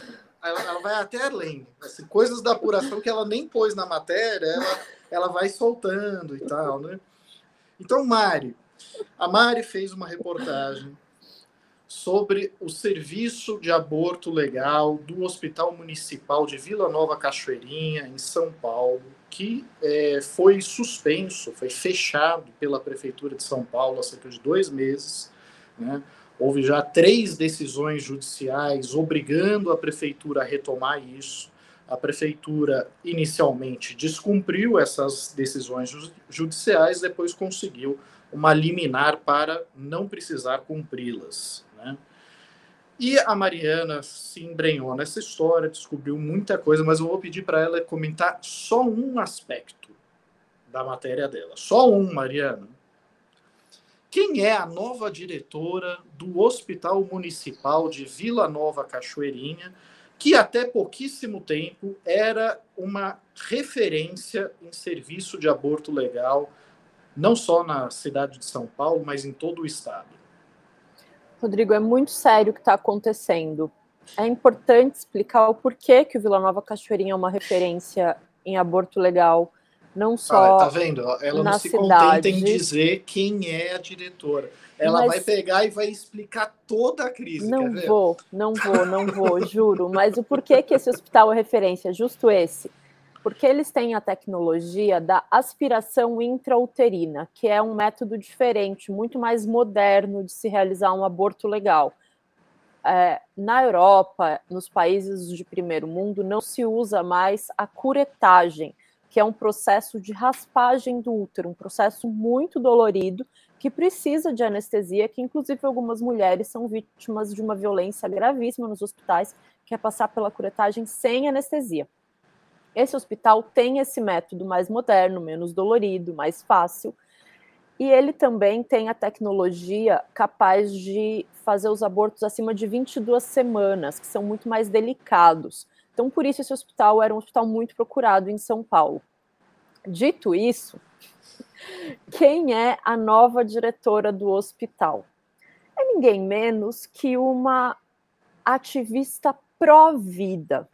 ela, vai até além. Assim, coisas da apuração que ela nem pôs na matéria, ela, ela vai soltando e tal, né? Então, Mari, a Mari fez uma reportagem sobre o serviço de aborto legal do Hospital Municipal de Vila Nova Cachoeirinha, em São Paulo. que é, foi suspenso, foi fechado pela Prefeitura de São Paulo há cerca de dois meses. Né? Houve já três decisões judiciais obrigando a Prefeitura a retomar isso. A Prefeitura inicialmente descumpriu essas decisões judiciais, depois conseguiu uma liminar para não precisar cumpri-las. Né? E a Mariana se embrenhou nessa história, descobriu muita coisa, mas eu vou pedir para ela comentar só um aspecto da matéria dela. Só um, Mariana. Quem é a nova diretora do Hospital Municipal de Vila Nova Cachoeirinha, que até pouquíssimo tempo era uma referência em serviço de aborto legal, não só na cidade de São Paulo, mas em todo o estado? Rodrigo, é muito sério o que está acontecendo. É importante explicar o porquê que o Vila Nova Cachoeirinha é uma referência em aborto legal, não só. Ah, tá vendo? Ela não se cidade. contenta em dizer quem é a diretora. Ela Mas... vai pegar e vai explicar toda a crise. Não vou, não vou, não vou, juro. Mas o porquê que esse hospital é referência? Justo esse porque eles têm a tecnologia da aspiração intrauterina, que é um método diferente, muito mais moderno de se realizar um aborto legal. É, na Europa, nos países de primeiro mundo, não se usa mais a curetagem, que é um processo de raspagem do útero, um processo muito dolorido, que precisa de anestesia, que inclusive algumas mulheres são vítimas de uma violência gravíssima nos hospitais, que é passar pela curetagem sem anestesia. Esse hospital tem esse método mais moderno, menos dolorido, mais fácil. E ele também tem a tecnologia capaz de fazer os abortos acima de 22 semanas, que são muito mais delicados. Então, por isso, esse hospital era um hospital muito procurado em São Paulo. Dito isso, quem é a nova diretora do hospital? É ninguém menos que uma ativista pró-vida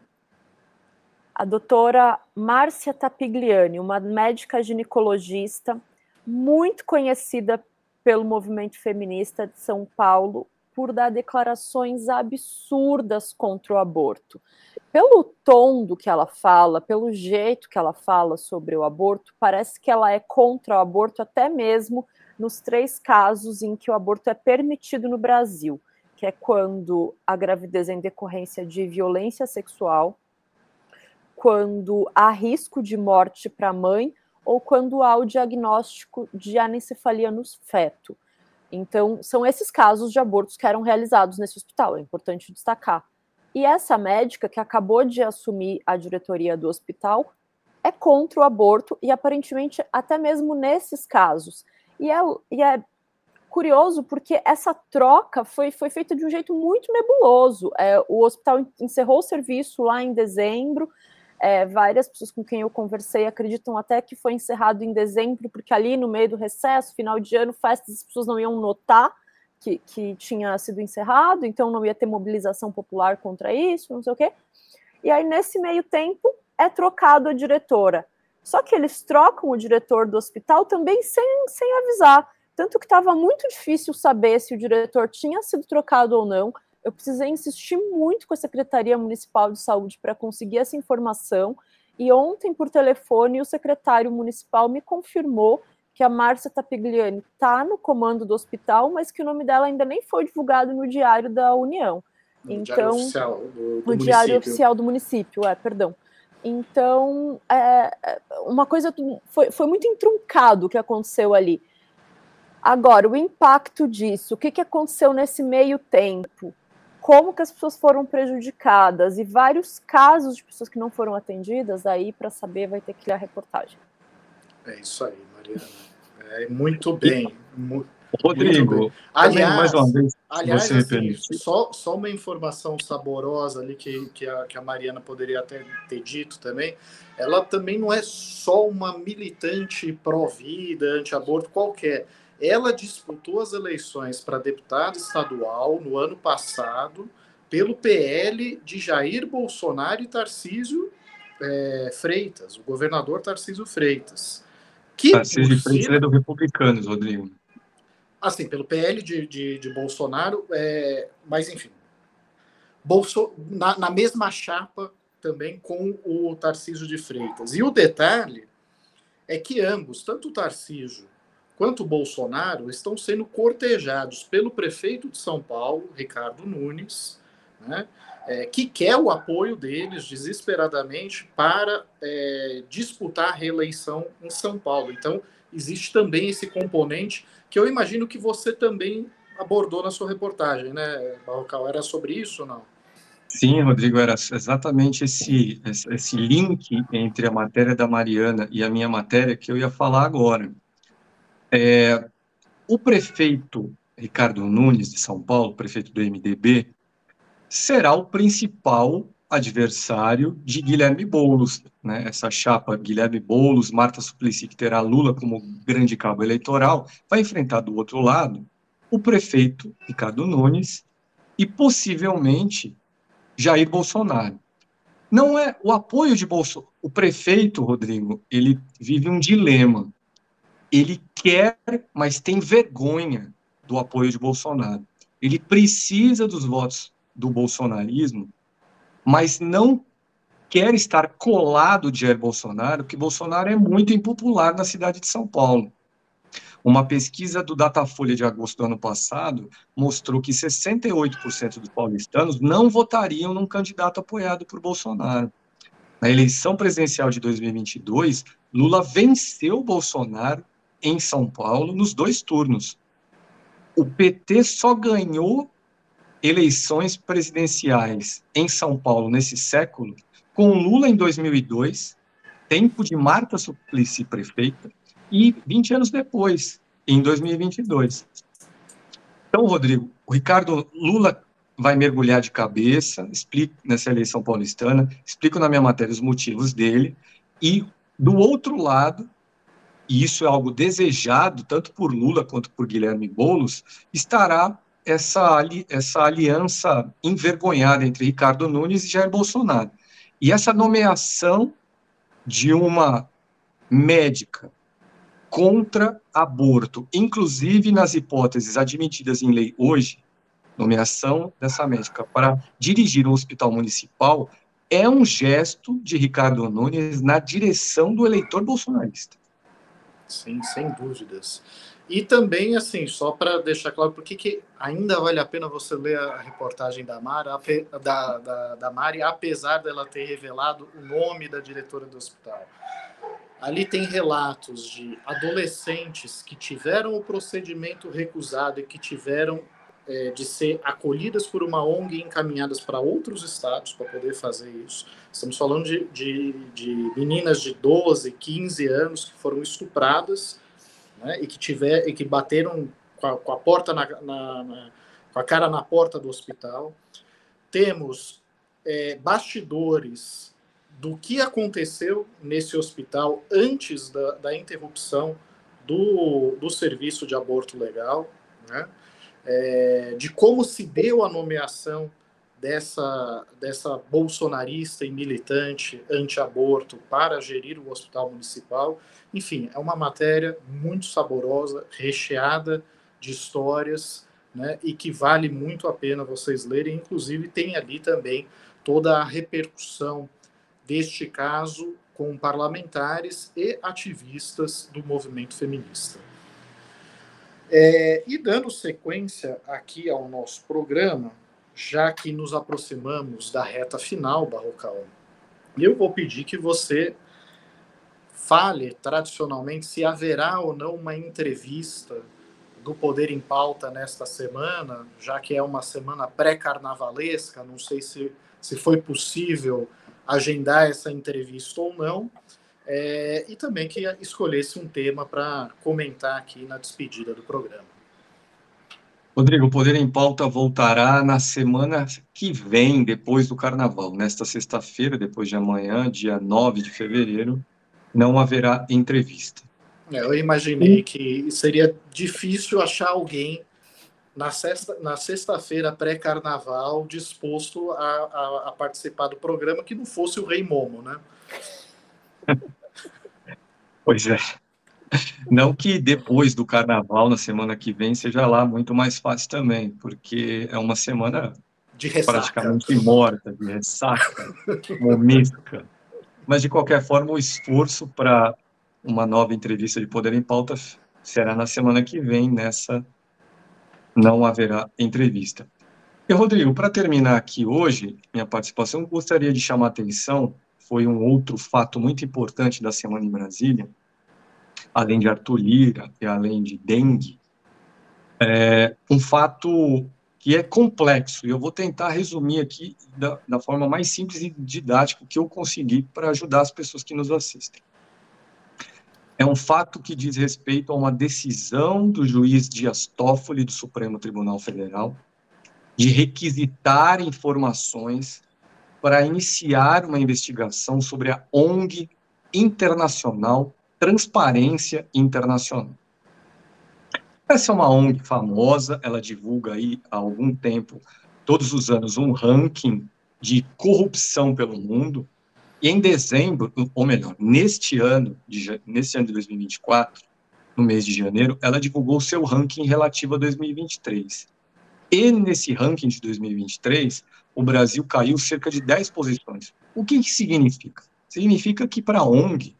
a doutora Márcia Tapigliani, uma médica ginecologista muito conhecida pelo movimento feminista de São Paulo por dar declarações absurdas contra o aborto. Pelo tom do que ela fala, pelo jeito que ela fala sobre o aborto, parece que ela é contra o aborto até mesmo nos três casos em que o aborto é permitido no Brasil, que é quando a gravidez é em decorrência de violência sexual, quando há risco de morte para a mãe ou quando há o diagnóstico de anencefalia no feto. Então, são esses casos de abortos que eram realizados nesse hospital, é importante destacar. E essa médica que acabou de assumir a diretoria do hospital é contra o aborto e aparentemente até mesmo nesses casos. E é, e é curioso porque essa troca foi, foi feita de um jeito muito nebuloso. É, o hospital encerrou o serviço lá em dezembro, é, várias pessoas com quem eu conversei acreditam até que foi encerrado em dezembro, porque ali no meio do recesso, final de ano, festas, as pessoas não iam notar que, que tinha sido encerrado, então não ia ter mobilização popular contra isso, não sei o quê. E aí, nesse meio tempo, é trocado a diretora. Só que eles trocam o diretor do hospital também sem, sem avisar. Tanto que estava muito difícil saber se o diretor tinha sido trocado ou não eu precisei insistir muito com a Secretaria Municipal de Saúde para conseguir essa informação. E ontem, por telefone, o secretário municipal me confirmou que a Márcia Tapigliani está no comando do hospital, mas que o nome dela ainda nem foi divulgado no Diário da União. No então, diário oficial do, do no Diário Oficial do município, é, perdão. Então, é, é uma coisa foi, foi muito entroncado o que aconteceu ali. Agora, o impacto disso, o que, que aconteceu nesse meio tempo? como que as pessoas foram prejudicadas e vários casos de pessoas que não foram atendidas, aí para saber vai ter que ler a reportagem. É isso aí, Mariana. É muito bem. Rodrigo, muito bem. aliás, mais uma vez, aliás você assim, só, só uma informação saborosa ali que, que, a, que a Mariana poderia até ter dito também. Ela também não é só uma militante pró-vida, anti-aborto qualquer ela disputou as eleições para deputada estadual no ano passado pelo PL de Jair Bolsonaro e Tarcísio é, Freitas, o governador Tarcísio Freitas. Que, Tarcísio Freitas é do Republicanos, Rodrigo. Assim, pelo PL de, de, de Bolsonaro, é, mas enfim. Bolso, na, na mesma chapa também com o Tarcísio de Freitas. E o detalhe é que ambos, tanto o Tarcísio quanto o Bolsonaro, estão sendo cortejados pelo prefeito de São Paulo, Ricardo Nunes, né, é, que quer o apoio deles desesperadamente para é, disputar a reeleição em São Paulo. Então, existe também esse componente que eu imagino que você também abordou na sua reportagem, né, Barrocal? Era sobre isso ou não? Sim, Rodrigo, era exatamente esse, esse link entre a matéria da Mariana e a minha matéria que eu ia falar agora. É, o prefeito Ricardo Nunes, de São Paulo, prefeito do MDB, será o principal adversário de Guilherme Boulos, né? Essa chapa Guilherme Boulos, Marta Suplicy, que terá Lula como grande cabo eleitoral, vai enfrentar do outro lado o prefeito Ricardo Nunes e possivelmente Jair Bolsonaro. Não é o apoio de Bolsonaro. O prefeito, Rodrigo, ele vive um dilema. Ele quer, mas tem vergonha do apoio de Bolsonaro. Ele precisa dos votos do bolsonarismo, mas não quer estar colado de Jair Bolsonaro, porque Bolsonaro é muito impopular na cidade de São Paulo. Uma pesquisa do Datafolha de agosto do ano passado mostrou que 68% dos paulistanos não votariam num candidato apoiado por Bolsonaro. Na eleição presidencial de 2022, Lula venceu Bolsonaro em São Paulo nos dois turnos. O PT só ganhou eleições presidenciais em São Paulo nesse século com Lula em 2002, tempo de Marta Suplicy prefeita, e 20 anos depois, em 2022. Então, Rodrigo, o Ricardo Lula vai mergulhar de cabeça, explico nessa eleição paulistana, explico na minha matéria os motivos dele, e do outro lado, e isso é algo desejado tanto por Lula quanto por Guilherme Boulos, estará essa, essa aliança envergonhada entre Ricardo Nunes e Jair Bolsonaro. E essa nomeação de uma médica contra aborto, inclusive nas hipóteses admitidas em lei hoje, nomeação dessa médica para dirigir um hospital municipal, é um gesto de Ricardo Nunes na direção do eleitor bolsonarista. Sim, sem dúvidas. E também, assim, só para deixar claro, por que ainda vale a pena você ler a reportagem da, Mara, da, da, da Mari, apesar dela ter revelado o nome da diretora do hospital. Ali tem relatos de adolescentes que tiveram o procedimento recusado e que tiveram é, de ser acolhidas por uma ONG e encaminhadas para outros estados para poder fazer isso. Estamos falando de, de, de, meninas de 12, 15 anos que foram estupradas né, e, que tiver, e que bateram com a, com a porta na, na, na, com a cara na porta do hospital. Temos é, bastidores do que aconteceu nesse hospital antes da, da interrupção do, do serviço de aborto legal, né? É, de como se deu a nomeação dessa, dessa bolsonarista e militante anti-aborto para gerir o hospital municipal. Enfim, é uma matéria muito saborosa, recheada de histórias, né, e que vale muito a pena vocês lerem. Inclusive, tem ali também toda a repercussão deste caso com parlamentares e ativistas do movimento feminista. É, e dando sequência aqui ao nosso programa, já que nos aproximamos da reta final, Barrocal, eu vou pedir que você fale tradicionalmente se haverá ou não uma entrevista do Poder em Pauta nesta semana, já que é uma semana pré-carnavalesca, não sei se, se foi possível agendar essa entrevista ou não, é, e também que escolhesse um tema para comentar aqui na despedida do programa. Rodrigo, o Poder em Pauta voltará na semana que vem, depois do Carnaval. Nesta sexta-feira, depois de amanhã, dia 9 de fevereiro, não haverá entrevista. É, eu imaginei que seria difícil achar alguém na sexta, na sexta-feira pré-carnaval disposto a, a, a, participar do programa que não fosse o Rei Momo, né? Pois é. Não que depois do carnaval, na semana que vem, seja lá muito mais fácil também, porque é uma semana de ressaca. praticamente morta, de ressaca, momística. Mas, de qualquer forma, o esforço para uma nova entrevista de Poder em Pauta será na semana que vem, nessa não haverá entrevista. E, Rodrigo, para terminar aqui hoje, minha participação, gostaria de chamar a atenção, foi um outro fato muito importante da semana em Brasília, além de Arthur Lira e além de dengue, é um fato que é complexo, e eu vou tentar resumir aqui da, da forma mais simples e didática que eu conseguir para ajudar as pessoas que nos assistem. É um fato que diz respeito a uma decisão do juiz Dias Toffoli do Supremo Tribunal Federal de requisitar informações para iniciar uma investigação sobre a ONG internacional Transparência Internacional. Essa é uma ONG famosa, ela divulga aí há algum tempo, todos os anos, um ranking de corrupção pelo mundo. E em dezembro, ou melhor, neste ano, de, neste ano de 2024, no mês de janeiro, ela divulgou o seu ranking relativo a 2023. E nesse ranking de 2023, o Brasil caiu cerca de 10 posições. O que, que significa? Significa que para a ONG,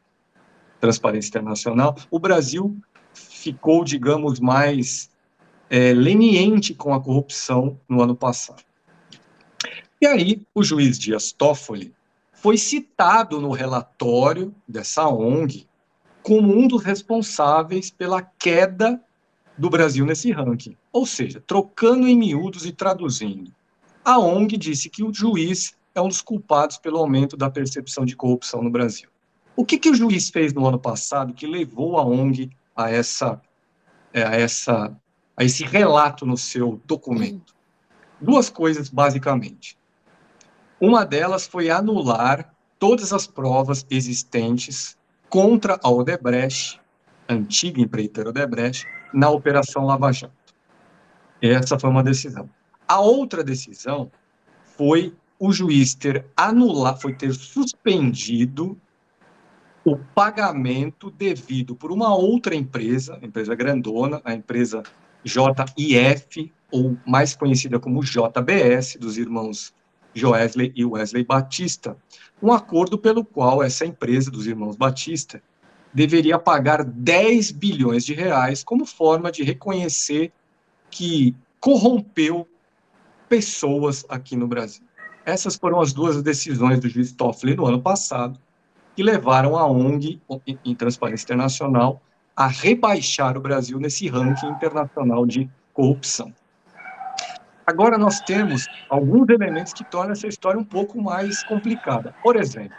Transparência Internacional, o Brasil ficou, digamos, mais é, leniente com a corrupção no ano passado. E aí, o juiz Dias Toffoli foi citado no relatório dessa ONG como um dos responsáveis pela queda do Brasil nesse ranking. Ou seja, trocando em miúdos e traduzindo. A ONG disse que o juiz é um dos culpados pelo aumento da percepção de corrupção no Brasil. O que, que o juiz fez no ano passado que levou a ONG a essa, é, a essa, a esse relato no seu documento? Duas coisas basicamente. Uma delas foi anular todas as provas existentes contra a Odebrecht, antiga empreiteira Odebrecht, na Operação Lava Jato. Essa foi uma decisão. A outra decisão foi o juiz ter anulado, foi ter suspendido o pagamento devido por uma outra empresa, empresa grandona, a empresa JIF, ou mais conhecida como JBS, dos irmãos Joesley e Wesley Batista, um acordo pelo qual essa empresa dos irmãos Batista deveria pagar 10 bilhões de reais como forma de reconhecer que corrompeu pessoas aqui no Brasil. Essas foram as duas decisões do juiz Toffoli no ano passado, que levaram a ONG, em Transparência Internacional, a rebaixar o Brasil nesse ranking internacional de corrupção. Agora nós temos alguns elementos que tornam essa história um pouco mais complicada. Por exemplo,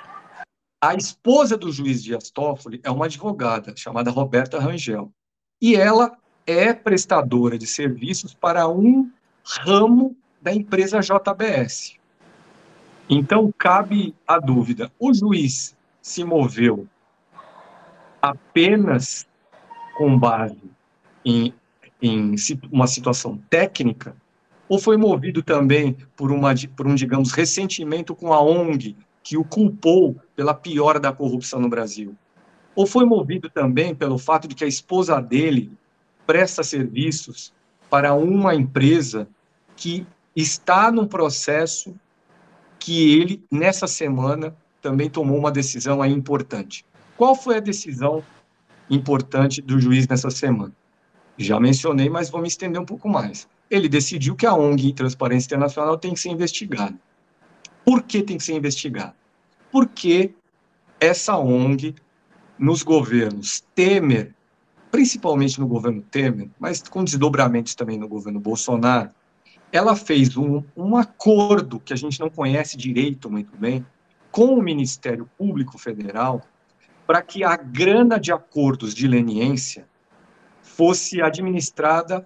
a esposa do juiz Dias Toffoli é uma advogada chamada Roberta Rangel. E ela é prestadora de serviços para um ramo da empresa JBS. Então, cabe a dúvida: o juiz se moveu apenas com base em, em uma situação técnica, ou foi movido também por, uma, por um, digamos, ressentimento com a ONG que o culpou pela piora da corrupção no Brasil? Ou foi movido também pelo fato de que a esposa dele presta serviços para uma empresa que está num processo que ele, nessa semana, também tomou uma decisão aí importante. Qual foi a decisão importante do juiz nessa semana? Já mencionei, mas vou me estender um pouco mais. Ele decidiu que a ONG Transparência Internacional tem que ser investigada. Por que tem que ser investigada? Porque essa ONG, nos governos Temer, principalmente no governo Temer, mas com desdobramentos também no governo Bolsonaro, ela fez um, um acordo que a gente não conhece direito muito bem, com o Ministério Público Federal para que a grana de acordos de leniência fosse administrada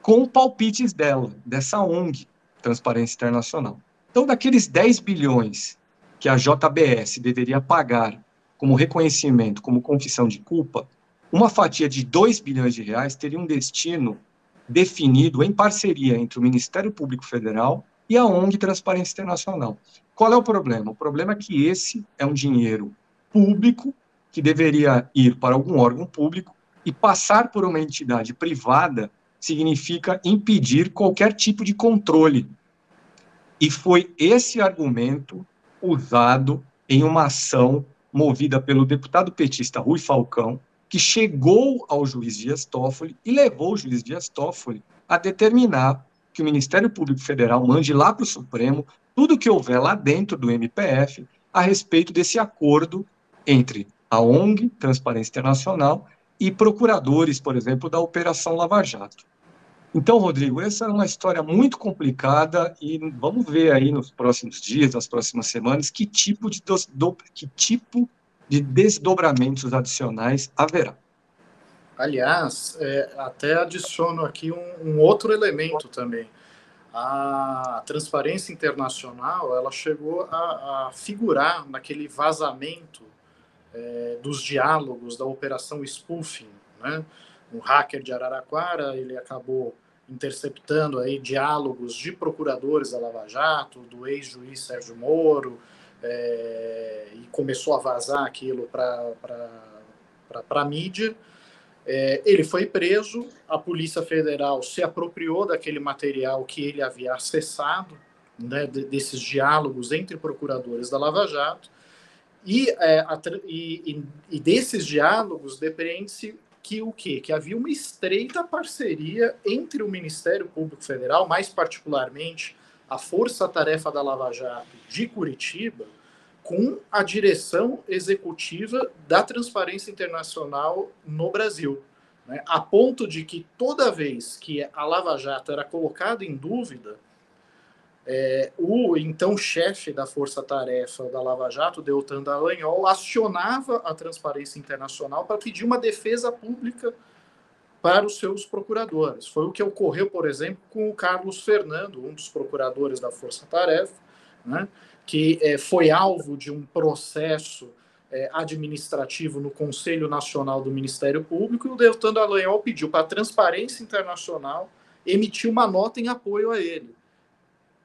com palpites dela, dessa ONG, Transparência Internacional. Então, daqueles 10 bilhões que a JBS deveria pagar como reconhecimento, como confissão de culpa, uma fatia de 2 bilhões de reais teria um destino definido em parceria entre o Ministério Público Federal e a ONG Transparência Internacional. Qual é o problema? O problema é que esse é um dinheiro público que deveria ir para algum órgão público e passar por uma entidade privada significa impedir qualquer tipo de controle. E foi esse argumento usado em uma ação movida pelo deputado petista Rui Falcão, que chegou ao juiz Dias Toffoli e levou o juiz Dias Toffoli a determinar que o Ministério Público Federal mande lá para o Supremo tudo que houver lá dentro do MPF a respeito desse acordo entre a ONG, Transparência Internacional, e procuradores, por exemplo, da Operação Lava Jato. Então, Rodrigo, essa é uma história muito complicada e vamos ver aí nos próximos dias, nas próximas semanas, que tipo de, do, que tipo de desdobramentos adicionais haverá. Aliás, é, até adiciono aqui um, um, outro elemento também. A Transparência Internacional ela chegou a, a figurar naquele vazamento é, dos diálogos da Operação Spoofing. Né? Um hacker de Araraquara ele acabou interceptando aí diálogos de procuradores da Lava Jato, do ex-juiz Sérgio Moro, é, e começou a vazar aquilo para a mídia. É, ele foi preso, a Polícia Federal se apropriou daquele material que ele havia acessado, né, desses diálogos entre procuradores da Lava Jato, e, é, a, e, e, desses diálogos depende-se que o quê? Que havia uma estreita parceria entre o Ministério Público Federal, mais particularmente a Força Tarefa da Lava Jato de Curitiba, com a direção executiva da Transparência Internacional no Brasil. Né? A ponto de que toda vez que a Lava Jato era colocada em dúvida, é, o então chefe da Força Tarefa da Lava Jato, Deltan Dallagnol, acionava a Transparência Internacional para pedir uma defesa pública para os seus procuradores. Foi o que ocorreu, por exemplo, com o Carlos Fernando, um dos procuradores da Força Tarefa, né, que é, foi alvo de um processo é, administrativo no Conselho Nacional do Ministério Público, e o Deltan Dallagnol pediu para a Transparência Internacional emitir uma nota em apoio a ele.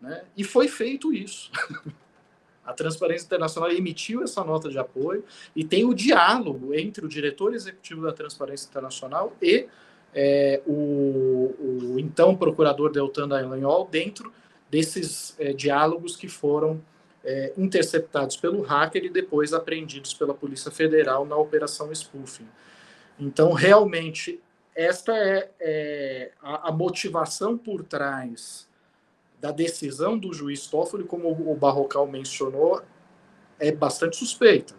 Né? E foi feito isso. A Transparência Internacional emitiu essa nota de apoio e tem o diálogo entre o diretor executivo da Transparência Internacional e é, o, o, então procurador Deltan Dallagnol dentro desses é, diálogos que foram é, interceptados pelo hacker e depois apreendidos pela Polícia Federal na Operação Spoofing. Então, realmente, esta é, é a, a motivação por trás da decisão do juiz Toffoli, como o Barrocal mencionou, é bastante suspeita.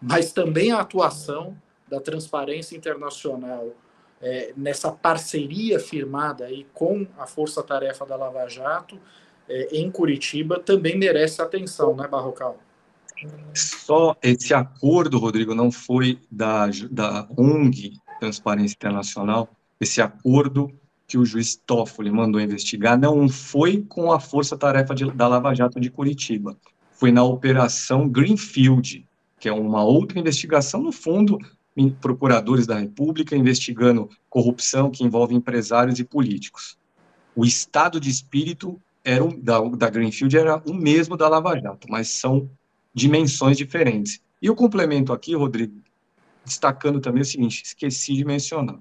Mas também a atuação da Transparência Internacional é, nessa parceria firmada aí com a Força Tarefa da Lava Jato é, em Curitiba também merece atenção, né, Barrocal? Só esse acordo, Rodrigo, não foi da, da ONG Transparência Internacional, esse acordo que o juiz Toffoli mandou investigar não foi com a força-tarefa da Lava Jato de Curitiba, foi na Operação Greenfield, que é uma outra investigação, no fundo, procuradores da República investigando corrupção que envolve empresários e políticos. O estado de espírito era um, da, da Greenfield era o mesmo da Lava Jato, mas são dimensões diferentes. E o complemento aqui, Rodrigo, destacando também o seguinte: esqueci de mencionar.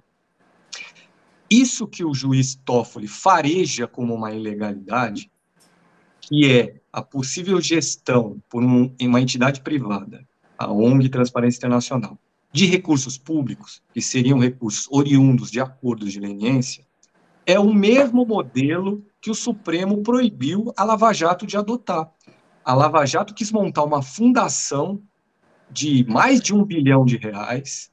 Isso que o juiz Toffoli fareja como uma ilegalidade, que é a possível gestão por um, uma entidade privada, a ONG Transparência Internacional, de recursos públicos, que seriam recursos oriundos de acordos de leniência, é o mesmo modelo que o Supremo proibiu a Lava Jato de adotar. A Lava Jato quis montar uma fundação de mais de um bilhão de reais,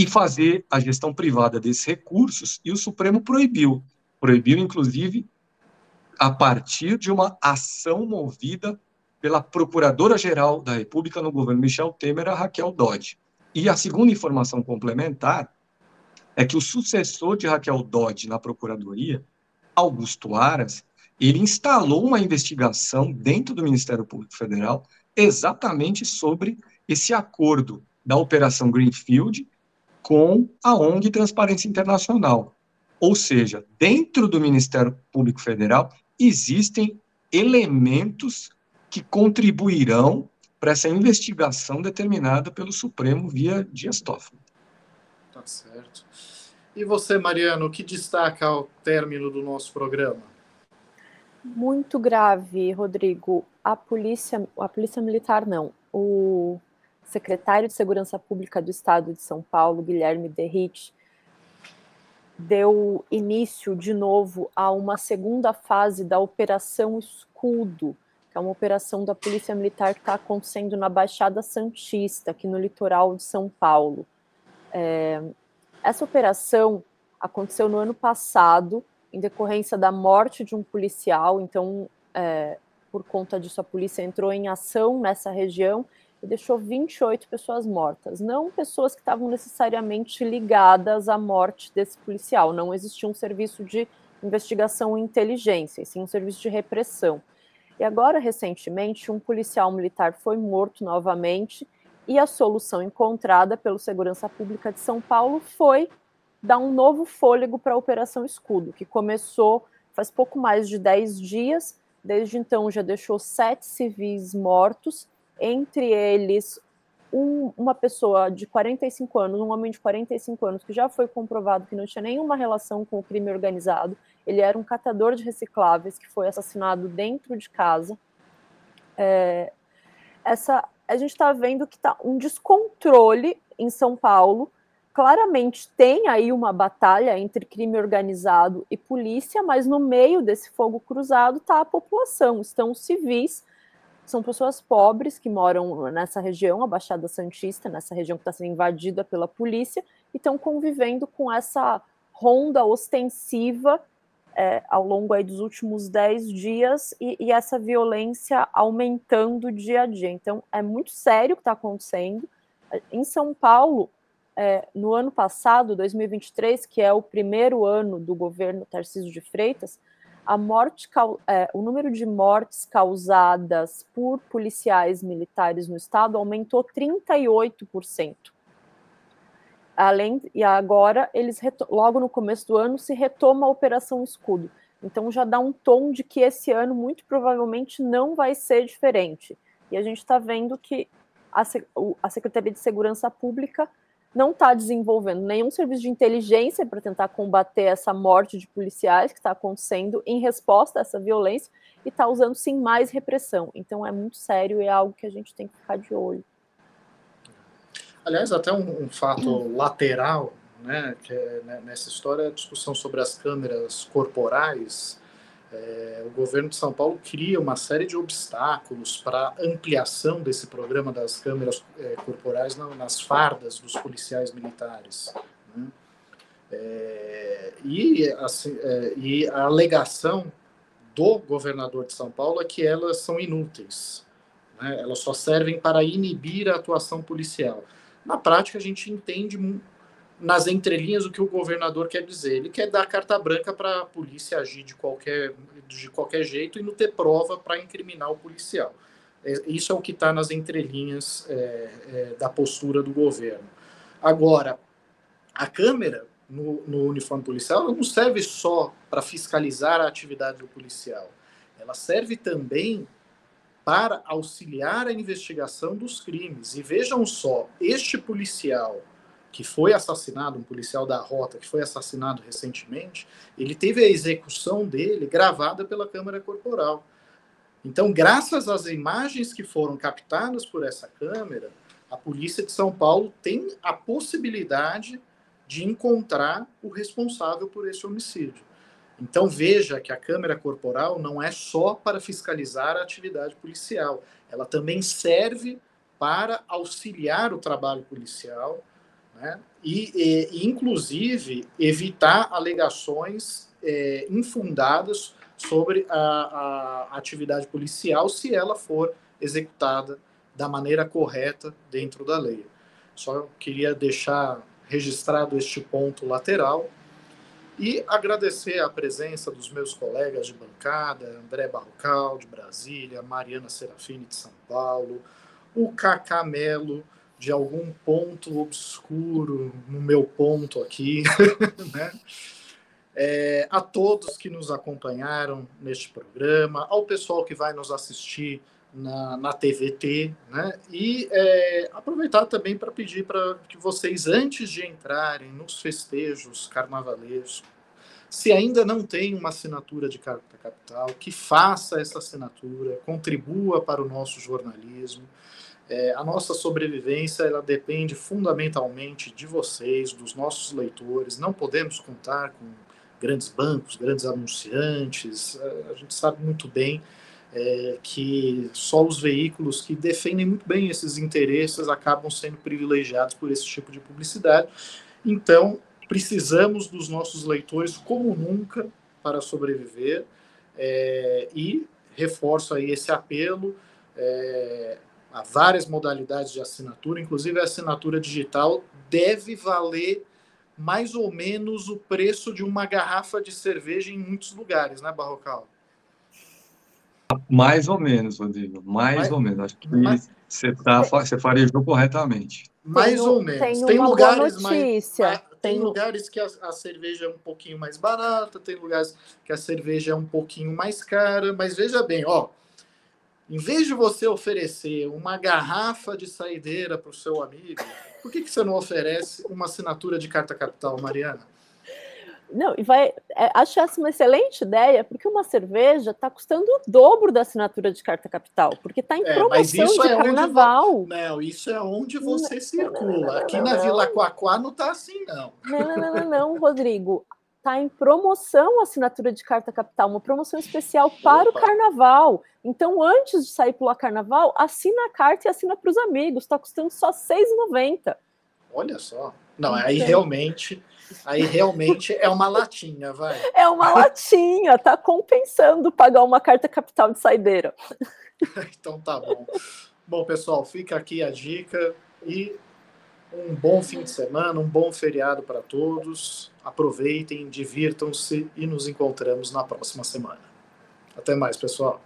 e fazer a gestão privada desses recursos, e o Supremo proibiu. Proibiu, inclusive, a partir de uma ação movida pela Procuradora-Geral da República no governo Michel Temer, a Raquel Dodge. E a segunda informação complementar é que o sucessor de Raquel Dodge na Procuradoria, Augusto Aras, ele instalou uma investigação dentro do Ministério Público Federal exatamente sobre esse acordo da Operação Greenfield com a ONG Transparência Internacional. Ou seja, dentro do Ministério Público Federal existem elementos que contribuirão para essa investigação determinada pelo Supremo via Dias Toffoli. Tá certo. E você, Mariano, o que destaca ao término do nosso programa? Muito grave, Rodrigo. A polícia, a polícia militar não. O secretário de Segurança Pública do Estado de São Paulo, Guilherme Derrite, deu início de novo a uma segunda fase da Operação Escudo, que é uma operação da Polícia Militar que está acontecendo na Baixada Santista, aqui no litoral de São Paulo. É, essa operação aconteceu no ano passado, em decorrência da morte de um policial, então, é, por conta disso, a polícia entrou em ação nessa região e deixou 28 pessoas mortas. Não pessoas que estavam necessariamente ligadas à morte desse policial, não existia um serviço de investigação e inteligência, sim um serviço de repressão. E agora, recentemente, um policial militar foi morto novamente e a solução encontrada pelo Segurança Pública de São Paulo foi dar um novo fôlego para a Operação Escudo, que começou faz pouco mais de 10 dias. Desde então, já deixou sete civis mortos, entre eles um, uma pessoa de 45 anos, um homem de 45 anos, que já foi comprovado que não tinha nenhuma relação com o crime organizado, ele era um catador de recicláveis que foi assassinado dentro de casa. É, essa, a gente está vendo que está um descontrole em São Paulo. Claramente tem aí uma batalha entre crime organizado e polícia, mas no meio desse fogo cruzado está a população, estão civis, são pessoas pobres que moram nessa região, a Baixada Santista, nessa região que está sendo invadida pela polícia, e estão convivendo com essa ronda ostensiva é, ao longo aí dos últimos 10 dias e, e, essa violência aumentando dia a dia. Então, é muito sério o que está acontecendo. Em São Paulo, é, no ano passado, 2023, que é o primeiro ano do governo Tarcísio de Freitas, a morte, é, o número de mortes causadas por policiais militares no estado aumentou 38% além e agora eles logo no começo do ano se retoma a operação escudo. Então já dá um tom de que esse ano muito provavelmente não vai ser diferente. E a gente está vendo que a, a Secretaria de Segurança Pública não está desenvolvendo nenhum serviço de inteligência para tentar combater essa morte de policiais que está acontecendo em resposta a essa violência e está usando sim mais repressão. Então é muito sério e é algo que a gente tem que ficar de olho. Aliás, até um, um fato hum. lateral né, que é, né, nessa história, a discussão sobre as câmeras corporais. É, o governo de São Paulo cria uma série de obstáculos para ampliação desse programa das câmeras é, corporais na, nas fardas dos policiais militares. Né? É, e, assim, e a alegação do governador de São Paulo é que elas são inúteis. Né? Elas só servem para inibir a atuação policial. Na prática, a gente entende nas entrelinhas o que o governador quer dizer. Ele quer dar carta branca para a polícia agir de qualquer, de qualquer jeito e não ter prova para incriminar o policial. É, isso é o que está nas entrelinhas é, é, da postura do governo. Agora, a câmera no, no uniforme policial não serve só para fiscalizar a atividade do policial. Ela serve também para auxiliar a investigação dos crimes. E vejam só, este policial que foi assassinado, um policial da rota que foi assassinado recentemente, ele teve a execução dele gravada pela câmera corporal. Então, graças às imagens que foram captadas por essa câmera, a polícia de São Paulo tem a possibilidade de encontrar o responsável por esse homicídio. Então veja que a câmera corporal não é só para fiscalizar a atividade policial, ela também serve para auxiliar o trabalho policial né? e, e, inclusive, evitar alegações é, infundadas sobre a, a atividade policial se ela for executada da maneira correta dentro da lei. Só queria deixar registrado este ponto lateral e agradecer a presença dos meus colegas de bancada, André Barrocal, de Brasília, Mariana Serafini, de São Paulo, o Cacá Melo, de algum ponto obscuro no meu ponto aqui, né? É, a todos que nos acompanharam neste programa, ao pessoal que vai nos assistir na, na TVT, né? E é, aproveitar também para pedir para que vocês, antes de entrarem nos festejos carnavalescos, Se ainda não tem uma assinatura de carta capital, que faça essa assinatura, contribua para o nosso jornalismo. É, a nossa sobrevivência ela depende fundamentalmente de vocês, dos nossos leitores. Não podemos contar com grandes bancos, grandes anunciantes. É, a gente sabe muito bem é, que só os veículos que defendem muito bem esses interesses acabam sendo privilegiados por esse tipo de publicidade. Então, precisamos dos nossos leitores como nunca para sobreviver é, e reforço aí esse apelo. É, há várias modalidades de assinatura, inclusive a assinatura digital deve valer mais ou menos o preço de uma garrafa de cerveja em muitos lugares, né, Barrocal? Mais ou menos, Rodrigo, mais, mais ou menos. Acho que mais... você, tá, você farejou corretamente. Mais ou menos. Tem, tem lugares mais, mais, tem lugares que a, a, cerveja é um pouquinho mais barata, tem lugares que a cerveja é um pouquinho mais cara, mas veja bem, ó, em vez de você oferecer uma garrafa de saideira para o seu amigo, por que, que você não oferece uma assinatura de carta capital, Mariana? Não, e vai. É, acho essa uma excelente ideia, porque uma cerveja está custando o dobro da assinatura de carta capital, porque está em é, promoção de é carnaval. não, isso é onde você não, circula. Não, não, Aqui na Vila Quaquá não está assim, não. Não, não, não, não, Rodrigo está em promoção a assinatura de carta capital, uma promoção especial para Opa. o carnaval. Então, antes de sair para o carnaval, assina a carta e assina para os amigos. Está custando só R$ 6,90. Olha só. Não, aí realmente, aí realmente é uma latinha, vai. É uma latinha, tá compensando pagar uma carta capital de saideira. então tá bom. Bom, pessoal, fica aqui a dica e um bom fim de semana, um bom feriado para todos. Aproveitem, divirtam-se e nos encontramos na próxima semana. Até mais, pessoal.